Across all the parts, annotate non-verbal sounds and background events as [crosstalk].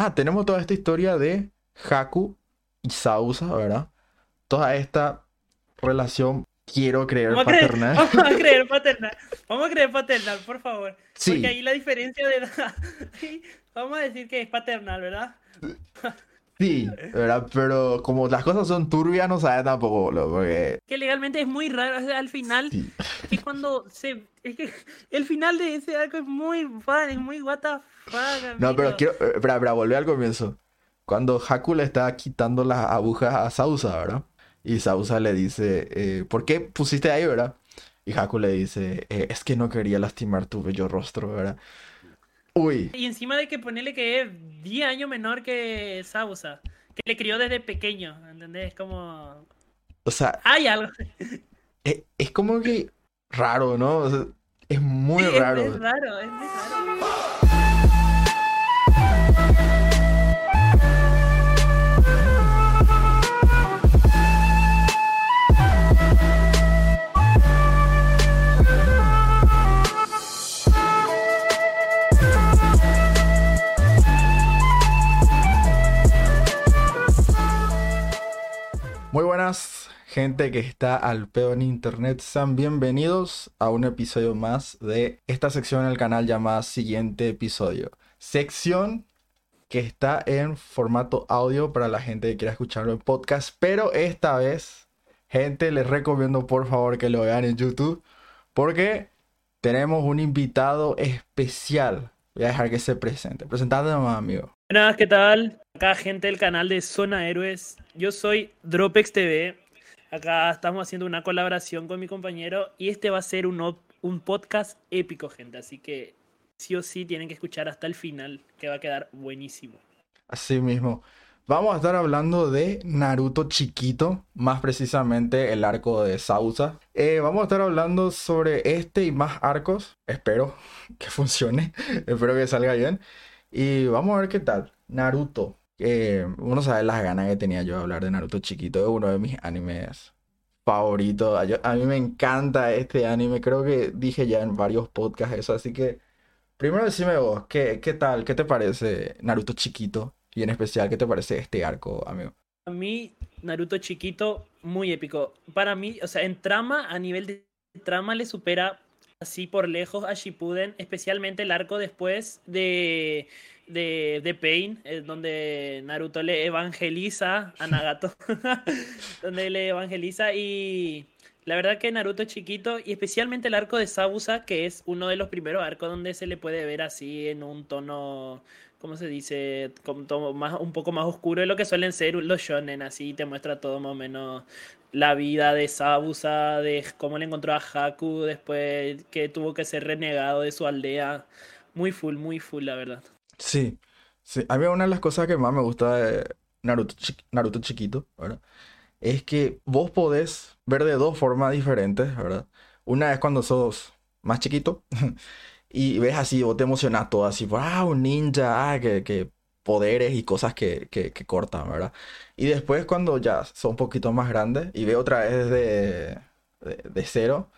Ah, tenemos toda esta historia de Haku y Sausa, ¿verdad? Toda esta relación, quiero creer, Vamos a creer, paternal. [laughs] vamos a creer paternal. Vamos a creer paternal, por favor. Sí. Porque ahí la diferencia de edad. [laughs] Vamos a decir que es paternal, ¿verdad? [laughs] Sí, ¿verdad? Pero como las cosas son turbias, no sabes tampoco, boludo, porque... Que legalmente es muy raro. o sea, al final, Sí. es cuando se. Es que el final de ese arco es muy fun, es muy what the fuck. No, pero quiero... eh, Espera, espera, volver al comienzo. Cuando Haku le está quitando las agujas a Sausa, ¿verdad? Y Sausa le dice, eh, ¿por qué pusiste ahí, verdad? Y Haku le dice, "Eh, es que no quería lastimar tu bello rostro, ¿verdad? Uy, Y encima de que ponerle que es 10 años menor que Sausa, que le crió desde pequeño, ¿entendés? Como. o sea, Hay algo. es, es como que raro, ¿no? O sea, es muy Sí, es- raro. Es, raro, es muy raro. Muy buenas, gente que está al pedo en internet. Sean bienvenidos a un episodio más de esta sección en el canal llamada Siguiente Episodio. Sección que está en formato audio para la gente que quiera escucharlo en podcast, pero esta vez, gente, les recomiendo por favor que lo vean en YouTube porque tenemos un invitado especial. Voy a dejar que se presente. Presentando nomás, amigo. Buenas, ¿qué tal? Acá gente del canal de Zona Héroes. Yo soy Dropex TV. Acá estamos haciendo una colaboración con mi compañero y este va a ser un, un podcast épico, gente. Así que sí o sí tienen que escuchar hasta el final, que va a quedar buenísimo. Así mismo. Vamos a estar hablando de Naruto chiquito, más precisamente el arco de Sausa. Eh, vamos a estar hablando sobre este y más arcos. Espero [laughs] que funcione, espero que salga bien. Y vamos a ver qué tal. Naruto. Uno sabe las ganas que tenía yo de hablar de Naruto chiquito. Es uno de mis animes favoritos. Yo- a mí me encanta este anime. Creo que dije ya en varios podcasts eso. Así que primero decime vos, ¿qué, qué tal? ¿Qué te parece Naruto chiquito? Y en especial, ¿qué te parece este arco, amigo? A mí, Naruto chiquito, muy épico. Para mí, o sea, en trama, a nivel de trama, le supera así por lejos a Shippuden, especialmente el arco después de, de, de Pain, eh, donde Naruto le evangeliza a [laughs] Nagato, [laughs] donde le evangeliza y la verdad que Naruto chiquito y especialmente el arco de Sabusa, que es uno de los primeros arcos donde se le puede ver así en un tono ¿cómo se dice? Tono más, un poco más oscuro de lo que suelen ser los shonen, así te muestra todo más o menos la vida de Sabusa, de cómo le encontró a Haku después que tuvo que ser renegado de su aldea. Muy full, muy full, la verdad. Sí, sí. A mí una de las cosas que más me gusta de Naruto, Naruto chiquito, ¿verdad? Es que vos podés ver de dos formas diferentes, ¿verdad? Una es cuando sos más chiquito [laughs] y ves así, vos te emocionás todo así, ah, un ninja, ah, que, que poderes y cosas que, que, que cortan, ¿verdad? Y después cuando ya sos un poquito más grande y ves otra vez de, de, de cero,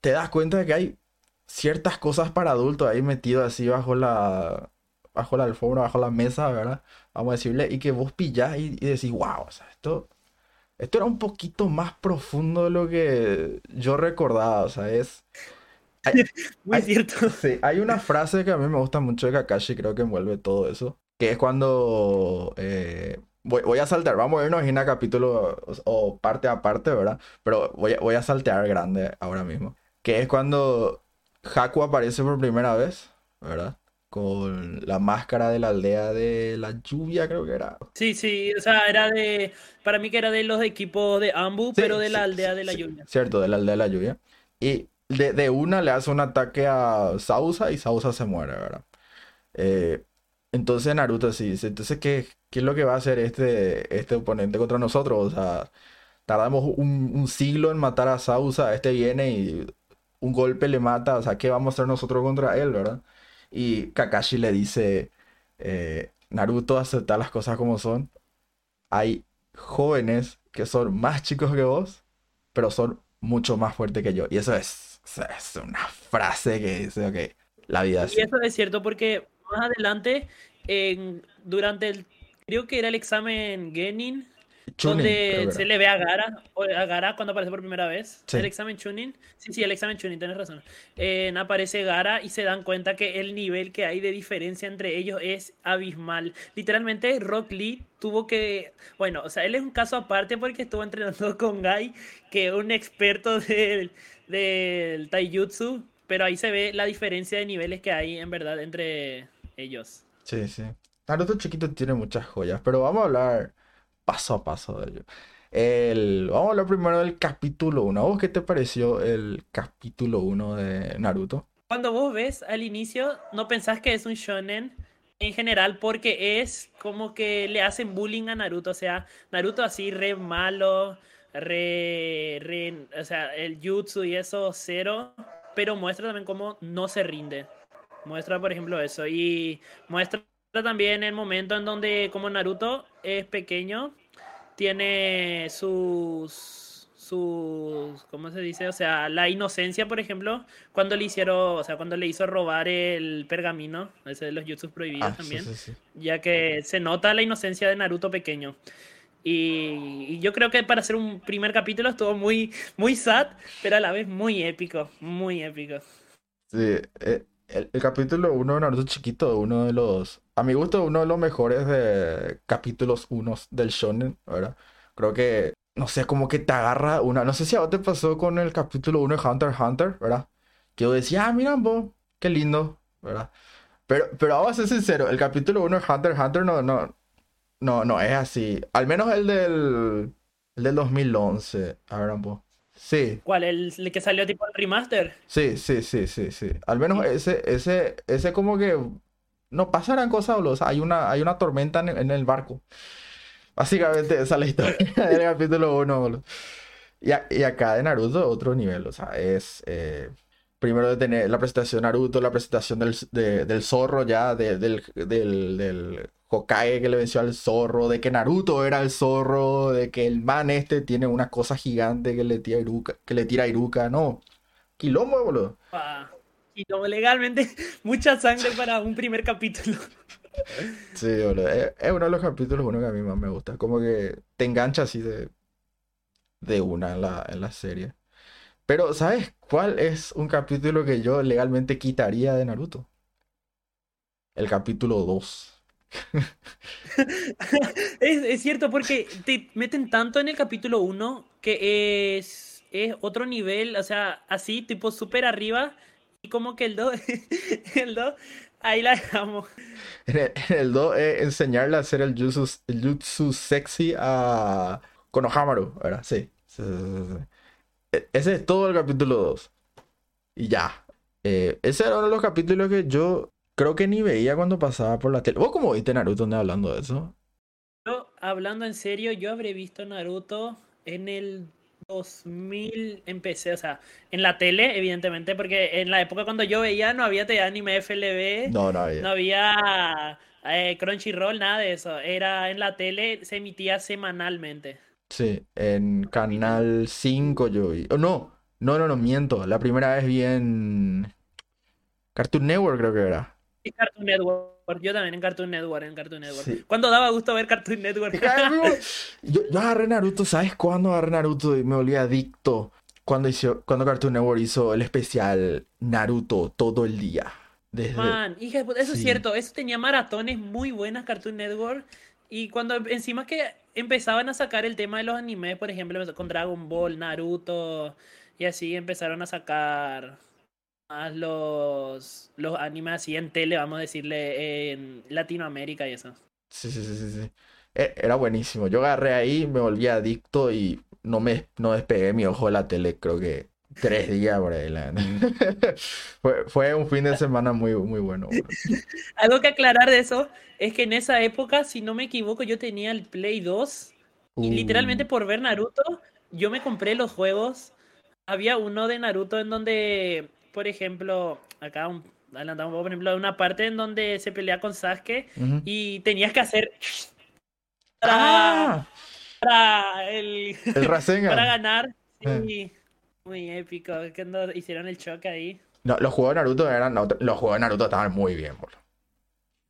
te das cuenta de que hay ciertas cosas para adultos ahí metido así bajo la, bajo la alfombra, bajo la mesa, ¿verdad? Vamos a decirle, y que vos pillás y, y decís, wow, o sea, esto, esto era un poquito más profundo de lo que yo recordaba, o sea, es... [laughs] Muy Ay. cierto. Sí, hay una frase que a mí me gusta mucho de Kakashi, creo que envuelve todo eso, que es cuando... eh, voy, voy a saltar, vamos a irnos en a capítulo o, o parte a parte, ¿verdad? Pero voy a, voy a saltear grande ahora mismo, que es cuando Haku aparece por primera vez, ¿verdad? Con la máscara de la aldea de la lluvia, creo que era. Sí, sí, o sea, era de, para mí que era de los equipos de Ambu, Sí, pero de la sí, aldea sí, de la lluvia. Cierto, de la aldea de la lluvia. Y de, de una le hace un ataque a Sausa y Sausa se muere, ¿verdad? Eh, entonces Naruto sí dice, entonces ¿qué, qué es lo que va a hacer este, este oponente contra nosotros? O sea, tardamos un, siglo en matar a Sausa, este viene y un golpe le mata, o sea, ¿qué vamos a hacer nosotros contra él, verdad? Y Kakashi le dice, eh, Naruto, acepta las cosas como son. Hay jóvenes que son más chicos que vos, pero son mucho más fuertes que yo. Y eso es, es una frase que dice, ok, la vida es Y eso es cierto porque más adelante en, durante el, creo que era el examen Genin, Chunin, donde se le ve a Gara, o a Gara cuando aparece por primera vez. Sí. El examen Chunin. Sí, sí, el examen Chunin, tienes razón. Eh, aparece Gara y se dan cuenta que el nivel que hay de diferencia entre ellos es abismal. Literalmente, Rock Lee tuvo que. Bueno, o sea, él es un caso aparte porque estuvo entrenando [laughs] con Gai, que es un experto del, del Taijutsu. Pero ahí se ve la diferencia de niveles que hay en verdad entre ellos. Sí, sí. Naruto chiquito tiene muchas joyas, pero vamos a hablar paso a paso de ello. El, vamos a hablar primero del capítulo 1. ¿A vos qué te pareció el capítulo 1 de Naruto? Cuando vos ves al inicio, no pensás que es un shonen en general porque es como que le hacen bullying a Naruto. O sea, Naruto así re malo, re, re- o sea, el jutsu y eso cero, pero muestra también cómo no se rinde. Muestra, por ejemplo, eso. Y muestra también el momento en donde como Naruto es pequeño, tiene sus sus ¿cómo se dice? O sea, la inocencia, por ejemplo, cuando le hicieron, o sea, cuando le hizo robar el pergamino, ese de los jutsus prohibidos Ah, sí, también, sí, sí. ya que se nota la inocencia de Naruto pequeño. Y, y yo creo que para hacer un primer capítulo estuvo muy muy sad, pero a la vez muy épico, muy épico. Sí, eh, el, el capítulo 1 de Naruto chiquito, uno de los, a mi gusto, uno de los mejores de capítulos 1 del shonen, ¿verdad? Creo que, no sé, como que te agarra una, no sé si a vos te pasó con el capítulo 1 de Hunter x Hunter, ¿verdad? Que yo decía, ah, mira vos, qué lindo, ¿verdad? Pero, pero vamos a ser sincero, el capítulo 1 de Hunter x Hunter no, no, no, no es así. Al menos el del, el del 2011, a ver, vos. Sí. ¿Cuál? ¿El, el que salió tipo el remaster? Sí, sí, sí, sí, sí. Al menos ese, ese, ese como que no pasarán cosas, boludo. O sea, hay una, hay una tormenta en el, en el barco. Básicamente esa es la historia [laughs] del capítulo 1, boludo. Y, a- y acá de Naruto, otro nivel. O sea, es eh, primero de tener la presentación de Naruto, la presentación del, de- del zorro ya, de- del, del, del Hokage que le venció al zorro, de que Naruto era el zorro, de que el man este tiene una cosa gigante que le tira a Iruka, que le tira a Iruka, no. Quilombo, boludo. Ah, como legalmente, [laughs] mucha sangre para un primer capítulo. [laughs] Sí, boludo. Es, es uno de los capítulos uno que a mí más me gusta. Como que te engancha así de, de una en la, en la serie. Pero, ¿sabes cuál es un capítulo que yo legalmente quitaría de Naruto? El capítulo 2. [laughs] Es, es cierto, porque te meten tanto en el capítulo 1 que es, es otro nivel, o sea, así, tipo súper arriba, y como que el 2, [laughs] el 2, ahí la dejamos. En el, en el 2 es enseñarle a hacer el jutsu, el jutsu sexy a Konohamaru, ¿verdad? Sí, sí, sí, sí. E- Ese es todo el capítulo 2. Y ya. Eh, ese era uno de los capítulos que yo creo que ni veía cuando pasaba por la tele. ¿Vos cómo viste Naruto hablando de eso? Yo, hablando en serio, yo habré visto Naruto en el 2000, empecé, o sea, en la tele, evidentemente, porque en la época cuando yo veía no había te- anime FLV. No, no había. No había eh, Crunchyroll, nada de eso. Era en la tele, se emitía semanalmente. Sí, en Canal 5 yo vi. Oh, no, no, no, no, miento. La primera vez vi en Cartoon Network creo que era. Y Cartoon Network. Yo también en Cartoon Network, en Cartoon Network. Sí. Cuando daba gusto ver Cartoon Network. [laughs] Yo, yo agarré Naruto, ¿sabes cuándo agarré Naruto y me volví adicto? Cuando hizo, cuando Cartoon Network hizo el especial Naruto todo el día. Desde... Man, hija eso es cierto. Eso tenía maratones muy buenas Cartoon Network. Y cuando encima que empezaban a sacar el tema de los animes, por ejemplo, con Dragon Ball, Naruto, y así empezaron a sacar los, los animes así en tele, vamos a decirle, en Latinoamérica y eso. Sí, sí, sí, sí, sí. E- Era buenísimo. Yo agarré ahí, me volví adicto y no me no despegué mi ojo de la tele, creo que tres días por ahí. la- [laughs] Fue, fue un fin de semana muy, muy bueno. bro. [laughs] Algo que aclarar de eso es que en esa época, si no me equivoco, yo tenía el Play 2 y Uh, literalmente por ver Naruto, yo me compré los juegos. Había uno de Naruto en donde, por ejemplo, acá un, adelantamos un poco, por ejemplo, una parte en donde se pelea con Sasuke y tenías que hacer para, ¡Ah! para, el, El [laughs] para ganar. Eh. Sí, muy épico. Cuando hicieron el choque ahí. No, los juegos de Naruto eran. los juegos de Naruto estaban muy bien, bro.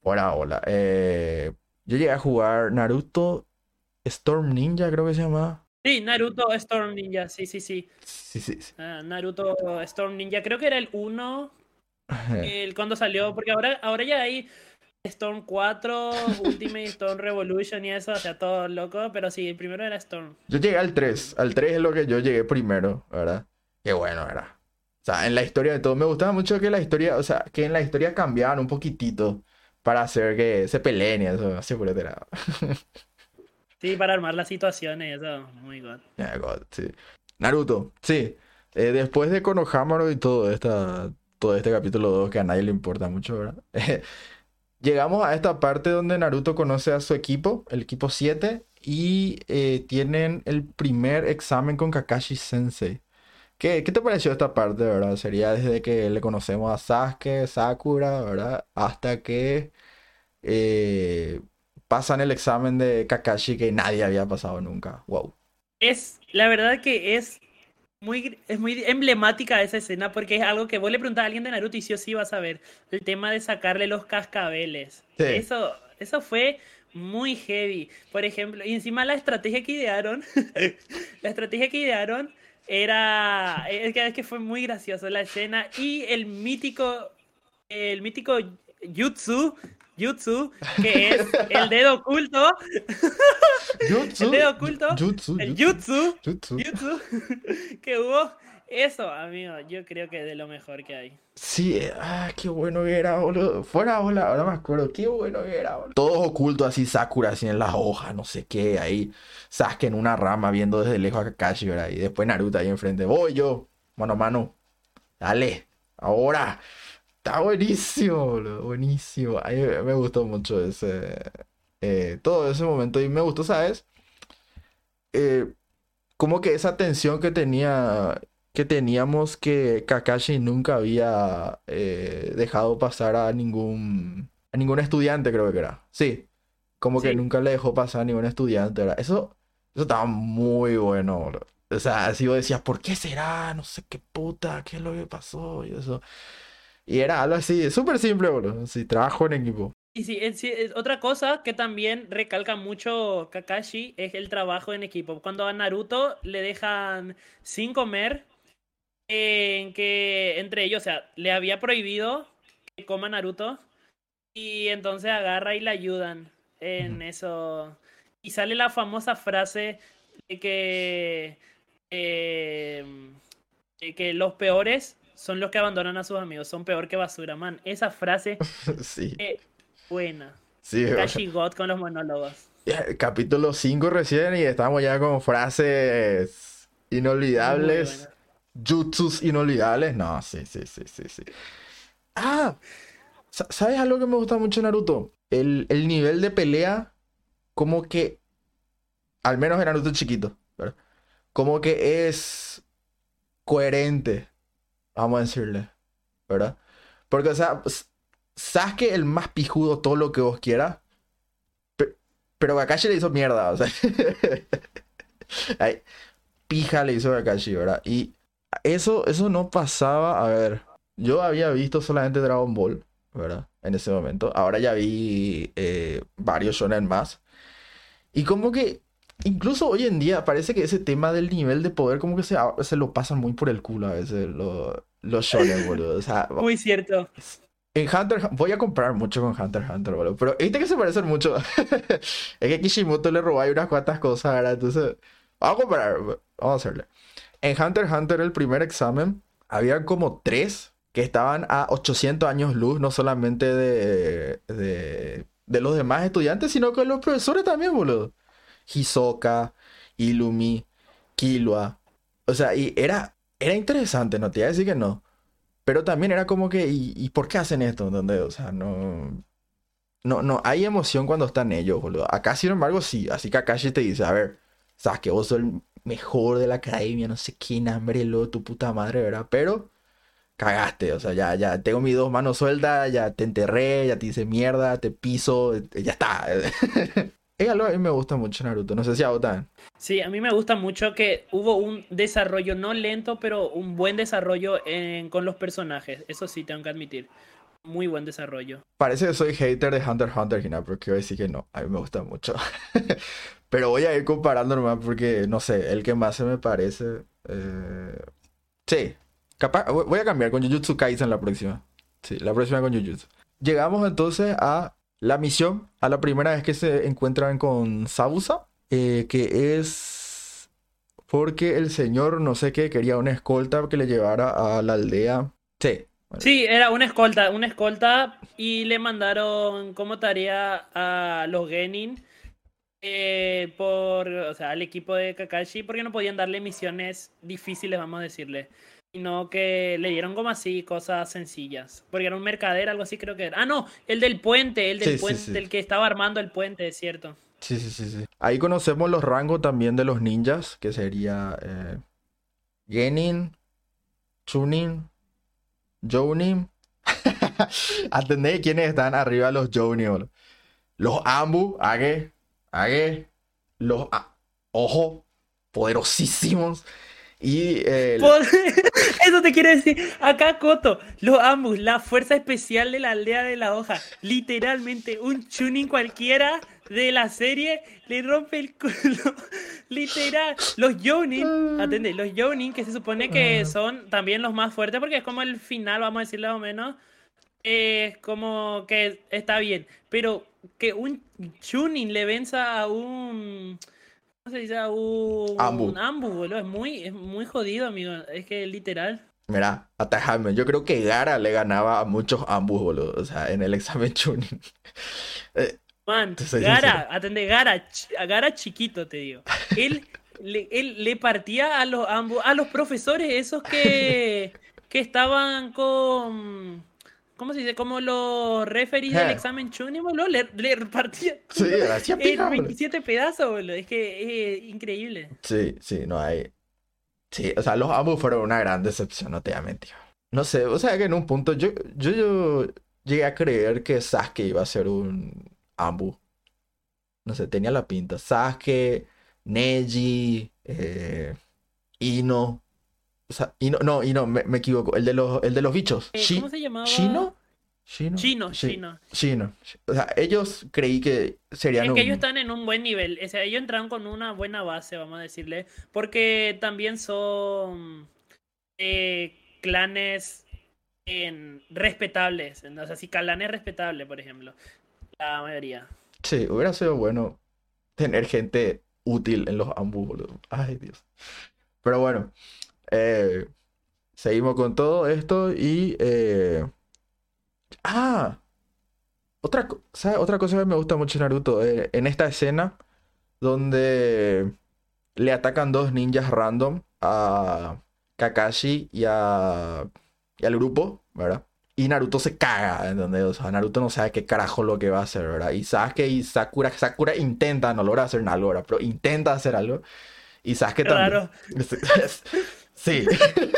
Hola, hola. Eh, yo llegué a jugar Naruto Storm Ninja, creo que se llamaba. Sí, Naruto Storm Ninja, sí, sí, sí. Sí, sí, sí. Ah, Naruto Storm Ninja, creo que era el 1, el cuando salió, porque ahora, ahora ya hay Storm 4, Ultimate Storm Revolution y eso, o sea, todo loco, pero sí, el primero era Storm. Yo llegué al 3. Al 3 es lo que yo llegué primero, ¿verdad? Qué bueno era. O sea, en la historia de todo. Me gustaba mucho que la historia, o sea, que en la historia cambiaban un poquitito para hacer que se peleen y eso, así por lado. [laughs] Sí, para armar las situaciones, eso, muy god. Yeah, god, sí. Naruto, sí. Eh, después de Konohamaru y todo, esta, todo este capítulo 2 que a nadie le importa mucho, ¿verdad? [laughs] llegamos a esta parte donde Naruto conoce a su equipo, el equipo 7, y eh, tienen el primer examen con Kakashi Sensei. ¿Qué, ¿Qué, te pareció esta parte, verdad? Sería desde que le conocemos a Sasuke, Sakura, ¿verdad? Hasta que eh, pasan el examen de Kakashi que nadie había pasado nunca. Wow. Es, la verdad que es muy, es muy emblemática esa escena porque es algo que vos le preguntás a alguien de Naruto y sí o sí vas a ver. El tema de sacarle los cascabeles. Eso, eso fue muy heavy. Por ejemplo, y encima la estrategia que idearon, [laughs] la estrategia que idearon era, es que, es que fue muy gracioso la escena y el mítico, el mítico Jutsu Jutsu, que es el dedo oculto. Jutsu. el dedo oculto. Jutsu. El jutsu. Jutsu. jutsu. [laughs] que hubo. Eso, amigo, yo creo que es de lo mejor que hay. Sí, ah, qué bueno que era, boludo. Fuera, hola, ahora me acuerdo, qué bueno que era, boludo. Todos ocultos así, Sakura así en las hojas, no sé qué, ahí. Sasuke en una rama viendo desde lejos a Kakashi, ¿verdad? Y después Naruto ahí enfrente. Voy yo, mano a mano. Dale, ahora. Está buenísimo, boludo, buenísimo. A mí me gustó mucho ese. Eh, todo ese momento. Y me gustó, ¿sabes? Eh, como que esa tensión que tenía. Que teníamos que Kakashi nunca había eh, dejado pasar a ningún. A ningún estudiante, creo que era. Sí. Como que nunca le dejó pasar a ningún estudiante. ¿verdad? Eso, eso estaba muy bueno, boludo. O sea, así vos decías, ¿por qué será? No sé qué puta, qué es lo que pasó y eso. Y era algo así, súper simple, boludo. Sí, trabajo en equipo. Y sí, otra cosa que también recalca mucho Kakashi es el trabajo en equipo. Cuando a Naruto le dejan sin comer, en que entre ellos, o sea, le había prohibido que coma Naruto. Y entonces agarra y le ayudan en eso. Y sale la famosa frase de que, eh, de que los peores son los que abandonan a sus amigos, son peor que basura, man. Esa frase [laughs] sí. es buena. Sí, God con los monólogos. Capítulo 5 recién y estamos ya con frases inolvidables. Jutsus inolvidables. No, sí, sí, sí, sí, sí. Ah, ¿sabes algo que me gusta mucho Naruto? El, el nivel de pelea, como que, al menos en Naruto chiquito, ¿verdad? Como que es coherente Vamos a decirle. ¿Verdad? Porque, o sea, Sasuke el más pijudo, todo lo que vos quieras. Pero Kakashi le hizo mierda, o sea. [laughs] pija le hizo Kakashi, ¿verdad? Y eso, eso no pasaba. A ver, yo había visto solamente Dragon Ball, ¿verdad? En ese momento. Ahora ya vi eh, varios shonen más. Y como que Incluso hoy en día parece que ese tema del nivel de poder como que se, se lo pasan muy por el culo a veces los shonen, boludo. O sea, muy cierto. En Hunter, voy a comprar mucho con Hunter Hunter, boludo. Pero este que se parecen mucho. [laughs] es que Kishimoto le robó ahí unas cuantas cosas, ¿verdad? Entonces, vamos a comprar, vamos a hacerle. En Hunter Hunter, el primer examen, había como tres que estaban a 800 años luz, no solamente de, de, de los demás estudiantes, sino que los profesores también, boludo. Hisoka, Ilumi, Killua. O sea, y era, era interesante, no te iba a decir que no. Pero también era como que, ¿y, por qué hacen esto? Donde, o sea, no. No, no, hay emoción cuando están ellos, boludo. Acá, sin embargo, sí. Así que Akashi te dice, a ver, sabes que vos sos el mejor de la academia, no sé quién, hambre, lo, tu puta madre, ¿verdad? Pero cagaste, o sea, ya, ya tengo mis dos manos sueltas, ya te enterré, ya te hice mierda, te piso, ya está. [laughs] Es algo a mí me gusta mucho Naruto, no sé si a vos Sí, a mí me gusta mucho que hubo un desarrollo, no lento, pero un buen desarrollo con los personajes, eso sí tengo que admitir. muy buen desarrollo. Parece que soy hater de Hunter x Hunter, Gina, pero quiero decir que no, a mí me gusta mucho. [laughs] pero voy a ir comparando nomás porque, no sé, el que más se me parece... eh, Sí, capaz, voy a cambiar con Jujutsu Kaisen la próxima. Sí, la próxima con Jujutsu. Llegamos entonces a la misión, a la primera vez que se encuentran con Sabusa, eh, que es porque el señor no sé qué quería una escolta que le llevara a la aldea. Sí, Sí, era una escolta, una escolta y le mandaron como tarea a los Genin eh, por, o sea, al equipo de Kakashi porque no podían darle misiones difíciles, vamos a decirle, sino que le dieron como así cosas sencillas, porque era un mercader, algo así creo que era. Ah, no, el del puente, el del Sí, puente, sí. el que estaba armando el puente, es cierto. sí, sí, sí, sí. Ahí conocemos los rangos también de los ninjas, que sería eh, Genin, Chunin, Jounin. [laughs] ¿Entendés quiénes están arriba los Jounin? boludo? Los Ambu, Age, Age, los a- Ojo, poderosísimos. Y eh, Por- [laughs] Eso te quiero decir. Acá, Coto, los Ambus, la fuerza especial de la aldea de la hoja. Literalmente, un chunin cualquiera de la serie le rompe el culo. [laughs] Literal. Los Jonin, atende, los Jonin, que se supone que son también los más fuertes, porque es como el final, vamos a decirlo más o menos. Es como que está bien. Pero que un chunin le venza a un. ¿Cómo se dice? Un Ambu. ambu, boludo. Es muy, es muy jodido, amigo. Es que literal. Mira, atajame. Yo creo que Gara le ganaba a muchos ambos, boludo. O sea, en el examen Chunin. [laughs] Eh, Man, Gara, atende, Gara, Gara chiquito, te digo. Él le, él le partía a los ambos, a los profesores esos que, que estaban con. ¿Cómo se dice? Como los referees del examen Chunin, boludo. Le, le partía [laughs] Sí, pija, boludo. 27 pedazos, boludo. Es que es increíble. Sí, sí, no hay. Sí, o sea, los ambos fueron una gran decepción, no te voy a mentir. No sé, o sea que en un punto yo, yo, yo llegué a creer que Sasuke iba a ser un Ambu. No sé, tenía la pinta. Sasuke, Neji, eh, Ino. O sea, Ino, no, Ino, me, me equivoco. El de los, el de los bichos. Eh, Shi- ¿Cómo se llamaba? Chino, Sí, chino. Shino. O sea, ellos creí que serían Es que un... ellos están en un buen nivel. O sea, ellos entraron con una buena base, vamos a decirle. Porque también son eh, clanes en- respetables. O sea, si Calán es respetable, por ejemplo. La mayoría. Sí, hubiera sido bueno tener gente útil en los ambos, boludo. Ay, Dios. Pero bueno, eh, seguimos con todo esto y... eh, Ah, otra, ¿sabes? Otra cosa que me gusta mucho Naruto, eh, en esta escena donde le atacan dos ninjas random a Kakashi y, a, y al grupo, ¿verdad? Y Naruto se caga, ¿entendés? O sea, Naruto no sabe qué carajo lo que va a hacer, ¿verdad? Y Sasuke y Sakura, Sakura intenta, no logra hacer algo, ¿verdad? Pero intenta hacer algo. Y Sasuke Qué también. [laughs] Sí. [laughs]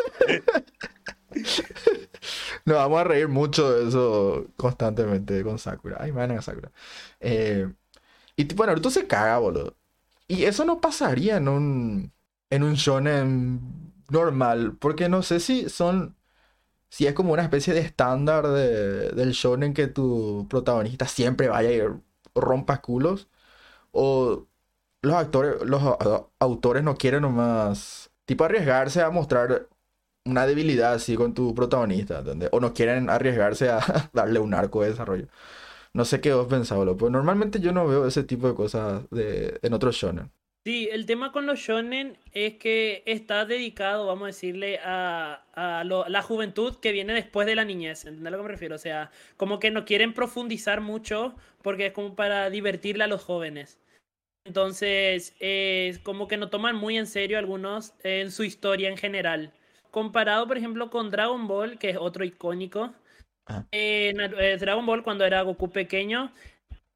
Nos vamos a reír mucho de eso constantemente con Sakura. Ay, me van a Sakura. Eh, y tipo, Naruto se caga, boludo. Y eso no pasaría en un, en un shonen normal. Porque no sé si son. Si es como una especie de estándar de, del shonen que tu protagonista siempre vaya y rompa culos. O los actores, los autores no quieren nomás, tipo, arriesgarse a mostrar una debilidad así con tu protagonista, ¿entendés? O no quieren arriesgarse a [laughs] darle un arco de desarrollo. No sé qué vos pensás, pero normalmente yo no veo ese tipo de cosas de, en otros shonen. Sí, el tema con los shonen es que está dedicado, vamos a decirle, a, a lo- la juventud que viene después de la niñez. ¿Entendés a lo que me refiero? O sea, como que no quieren profundizar mucho porque es como para divertirle a los jóvenes. Entonces, es como que no toman muy en serio algunos en su historia en general. Comparado, por ejemplo, con Dragon Ball, que es otro icónico. Ajá. Eh, eh, Dragon Ball, cuando era Goku pequeño,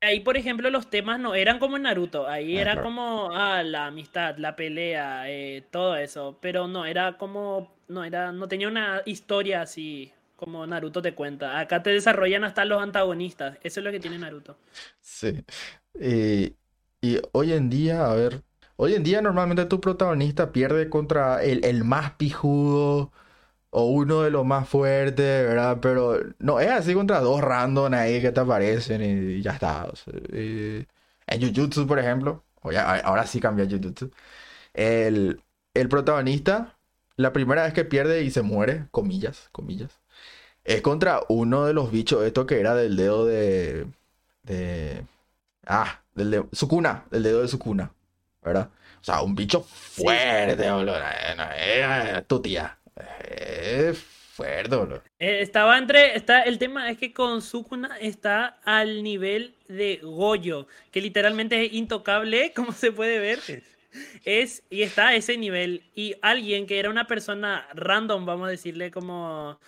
ahí, por ejemplo, los temas no eran como en Naruto. Ahí Ah, era claro. como ah, la amistad, la pelea, eh, todo eso. Pero no, era como. No, era, no tenía una historia así como Naruto te cuenta. Acá te desarrollan hasta los antagonistas. Eso es lo que tiene Naruto. Sí. Y, y hoy en día, a ver, hoy en día normalmente tu protagonista pierde contra el, el más pijudo o uno de los más fuertes, ¿verdad? Pero no es así contra dos random ahí que te aparecen y ya está. o en Jujutsu, por ejemplo, ya- ahora sí cambia Jujutsu, el, el protagonista, la primera vez que pierde y se muere, comillas, comillas, es contra uno de los bichos, esto que era del dedo de... de ah, del de Sukuna, del dedo de Sukuna, ¿verdad? O sea, un bicho fuerte, boludo. eh, tu tía. Es fuerte, boludo. Eh, estaba entre. Está, el tema es que con Sukuna está al nivel de Goyo, que literalmente es intocable, [laughs] como se puede ver. Es, y está a ese nivel. Y alguien que era una persona random, vamos a decirle como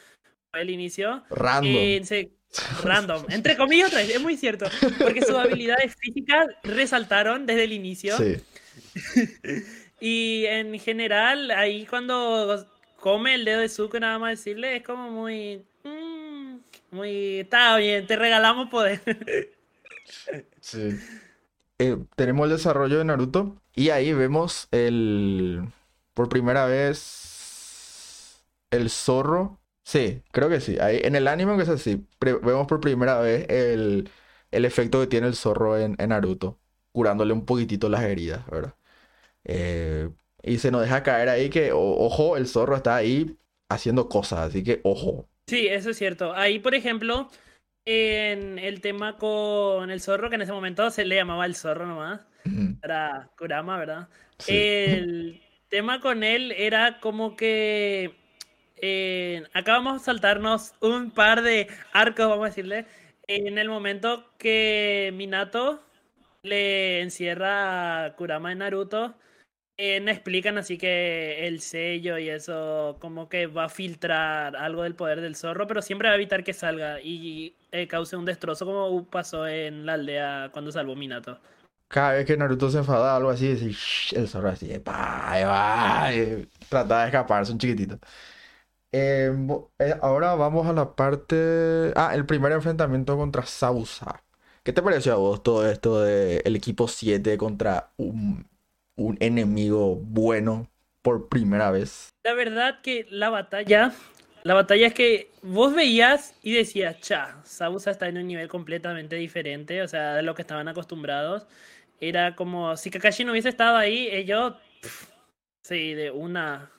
el inicio. Random. eh, se- random. Entre comillas, otra vez, es muy cierto. Porque sus habilidades físicas resaltaron desde el inicio. Sí. [laughs] Y en general, ahí cuando come el dedo de Zuko, nada más decirle, es como muy. mm, muy. Está bien, te regalamos poder. [laughs] Sí. Eh, tenemos el desarrollo de Naruto y ahí vemos el por primera vez el zorro. Sí, creo que sí. Ahí, en el anime que es así, vemos por primera vez el, el efecto que tiene el zorro en, en Naruto, curándole un poquitito las heridas, ¿verdad? Eh, y se nos deja caer ahí que, o- ojo, el zorro está ahí haciendo cosas, así que ojo. Sí, eso es cierto. Ahí, por ejemplo, en el tema con el zorro, que en ese momento se le llamaba el zorro nomás, Ujú, era Kurama, ¿verdad? Sí. El tema con él era como que eh, acá vamos a saltarnos un par de arcos, vamos a decirle, en el momento que Minato le encierra a Kurama en Naruto, eh, explican así que el sello y eso como que va a filtrar algo del poder del zorro, pero siempre va a evitar que salga y eh, cause un destrozo como pasó en la aldea cuando salvó Minato. Cada vez que Naruto se enfada algo así, el zorro así, "Epa, ahí va", y trataba de escaparse un chiquitito. Bo- eh, ahora vamos a la parte... Ah, el primer enfrentamiento contra Sausa. ¿Qué te pareció a vos todo esto de el equipo 7 contra un, enemigo bueno por primera vez? La verdad que la batalla, la batalla es que vos veías y decías, cha, Sausa está en un nivel completamente diferente, o sea, de lo que estaban acostumbrados. Era como, si Kakashi no hubiese estado ahí, ellos, pf, sí, de una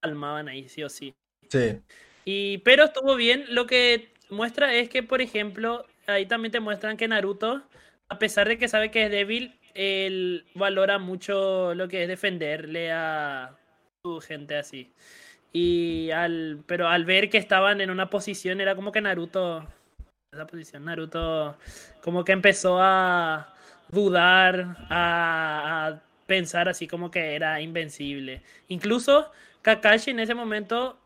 calmaban ahí, sí o sí. Sí. Y, pero estuvo bien, lo que muestra es que, por ejemplo, ahí también te muestran que Naruto, a pesar de que sabe que es débil, él valora mucho lo que es defenderle a su gente así. Y al, pero al ver que estaban en una posición, era como que Naruto, esa posición, Naruto como que empezó a dudar, a, a pensar así como que era invencible. Incluso Kakashi en ese momento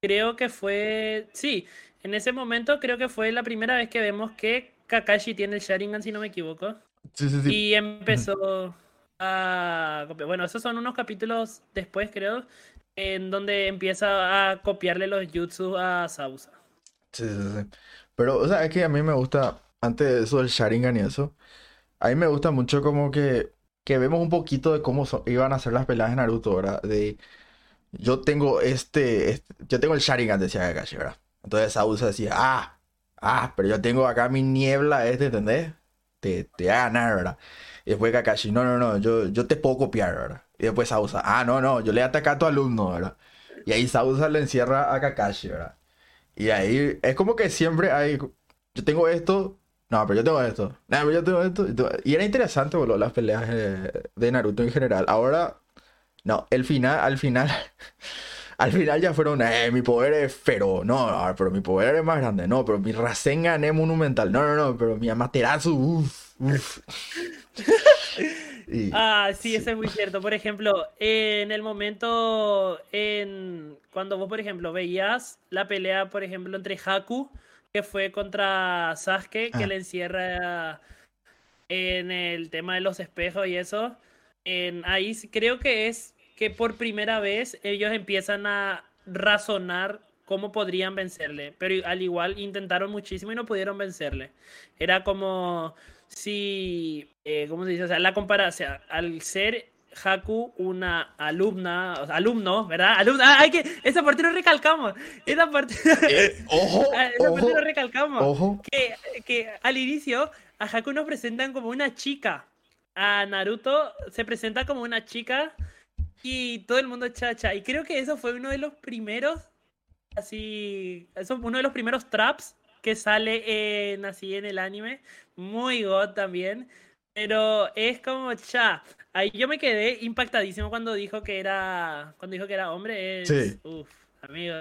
creo que fue, sí, en ese momento creo que fue la primera vez que vemos que Kakashi tiene el Sharingan, si no me equivoco. Sí, sí, sí. Y empezó a. Bueno, esos son unos capítulos después, creo, en donde empieza a copiarle los jutsu a Sausa. Sí, sí, sí. Pero, o sea, es que a mí me gusta, antes de eso del Sharingan y eso, a mí me gusta mucho como que, que vemos un poquito de cómo iban a ser las peladas de Naruto, ¿verdad? De, yo tengo este, este- yo tengo el Sharingan, decía Kakashi, ¿verdad? Entonces Sausa decía, ah, ah, pero yo tengo acá mi niebla, este, ¿entendés? Te, te va a ganar, ¿verdad? Y después Kakashi, no, no, no, yo, yo te puedo copiar, ¿verdad? Y después Sausa, ah, no, no, yo le ataqué a tu alumno, ¿verdad? Y ahí Sausa le encierra a Kakashi, ¿verdad? Y ahí es como que siempre hay, yo tengo esto, no, pero yo tengo esto, no, pero yo tengo esto. Y era interesante, boludo, las peleas eh, de Naruto en general. Ahora, no, el final, al final, [laughs] al final ya fueron, eh, mi poder es feroz, no, no, pero mi poder es más grande, no, pero mi Rasengan es monumental, no, no, no, pero mi Amaterasu, uff, uff. [laughs] Y- Ah, sí, eso es muy cierto. Por ejemplo, en el momento en cuando vos, por ejemplo, veías la pelea, por ejemplo, entre Haku, que fue contra Sasuke, que Ah. le encierra en el tema de los espejos y eso. En, ahí creo que es que por primera vez ellos empiezan a razonar cómo podrían vencerle, pero al igual intentaron muchísimo y no pudieron vencerle. Era como si, eh, ¿cómo se dice? O sea, la comparación, al ser Haku una alumna, o sea, alumno, ¿verdad? Alumna, ah, hay que, esa parte lo recalcamos, esa parte, Eh, ojo, [laughs] esa parte ojo, lo recalcamos, ojo. que, que al inicio a Haku nos presentan como una chica, a Naruto se presenta como una chica y todo el mundo chacha, y creo que eso fue uno de los primeros, así, eso fue uno de los primeros traps que sale en, así en el anime, muy god también, pero es como cha, ahí yo me quedé impactadísimo cuando dijo que era, cuando dijo que era hombre, es, Sí. uf, amigo,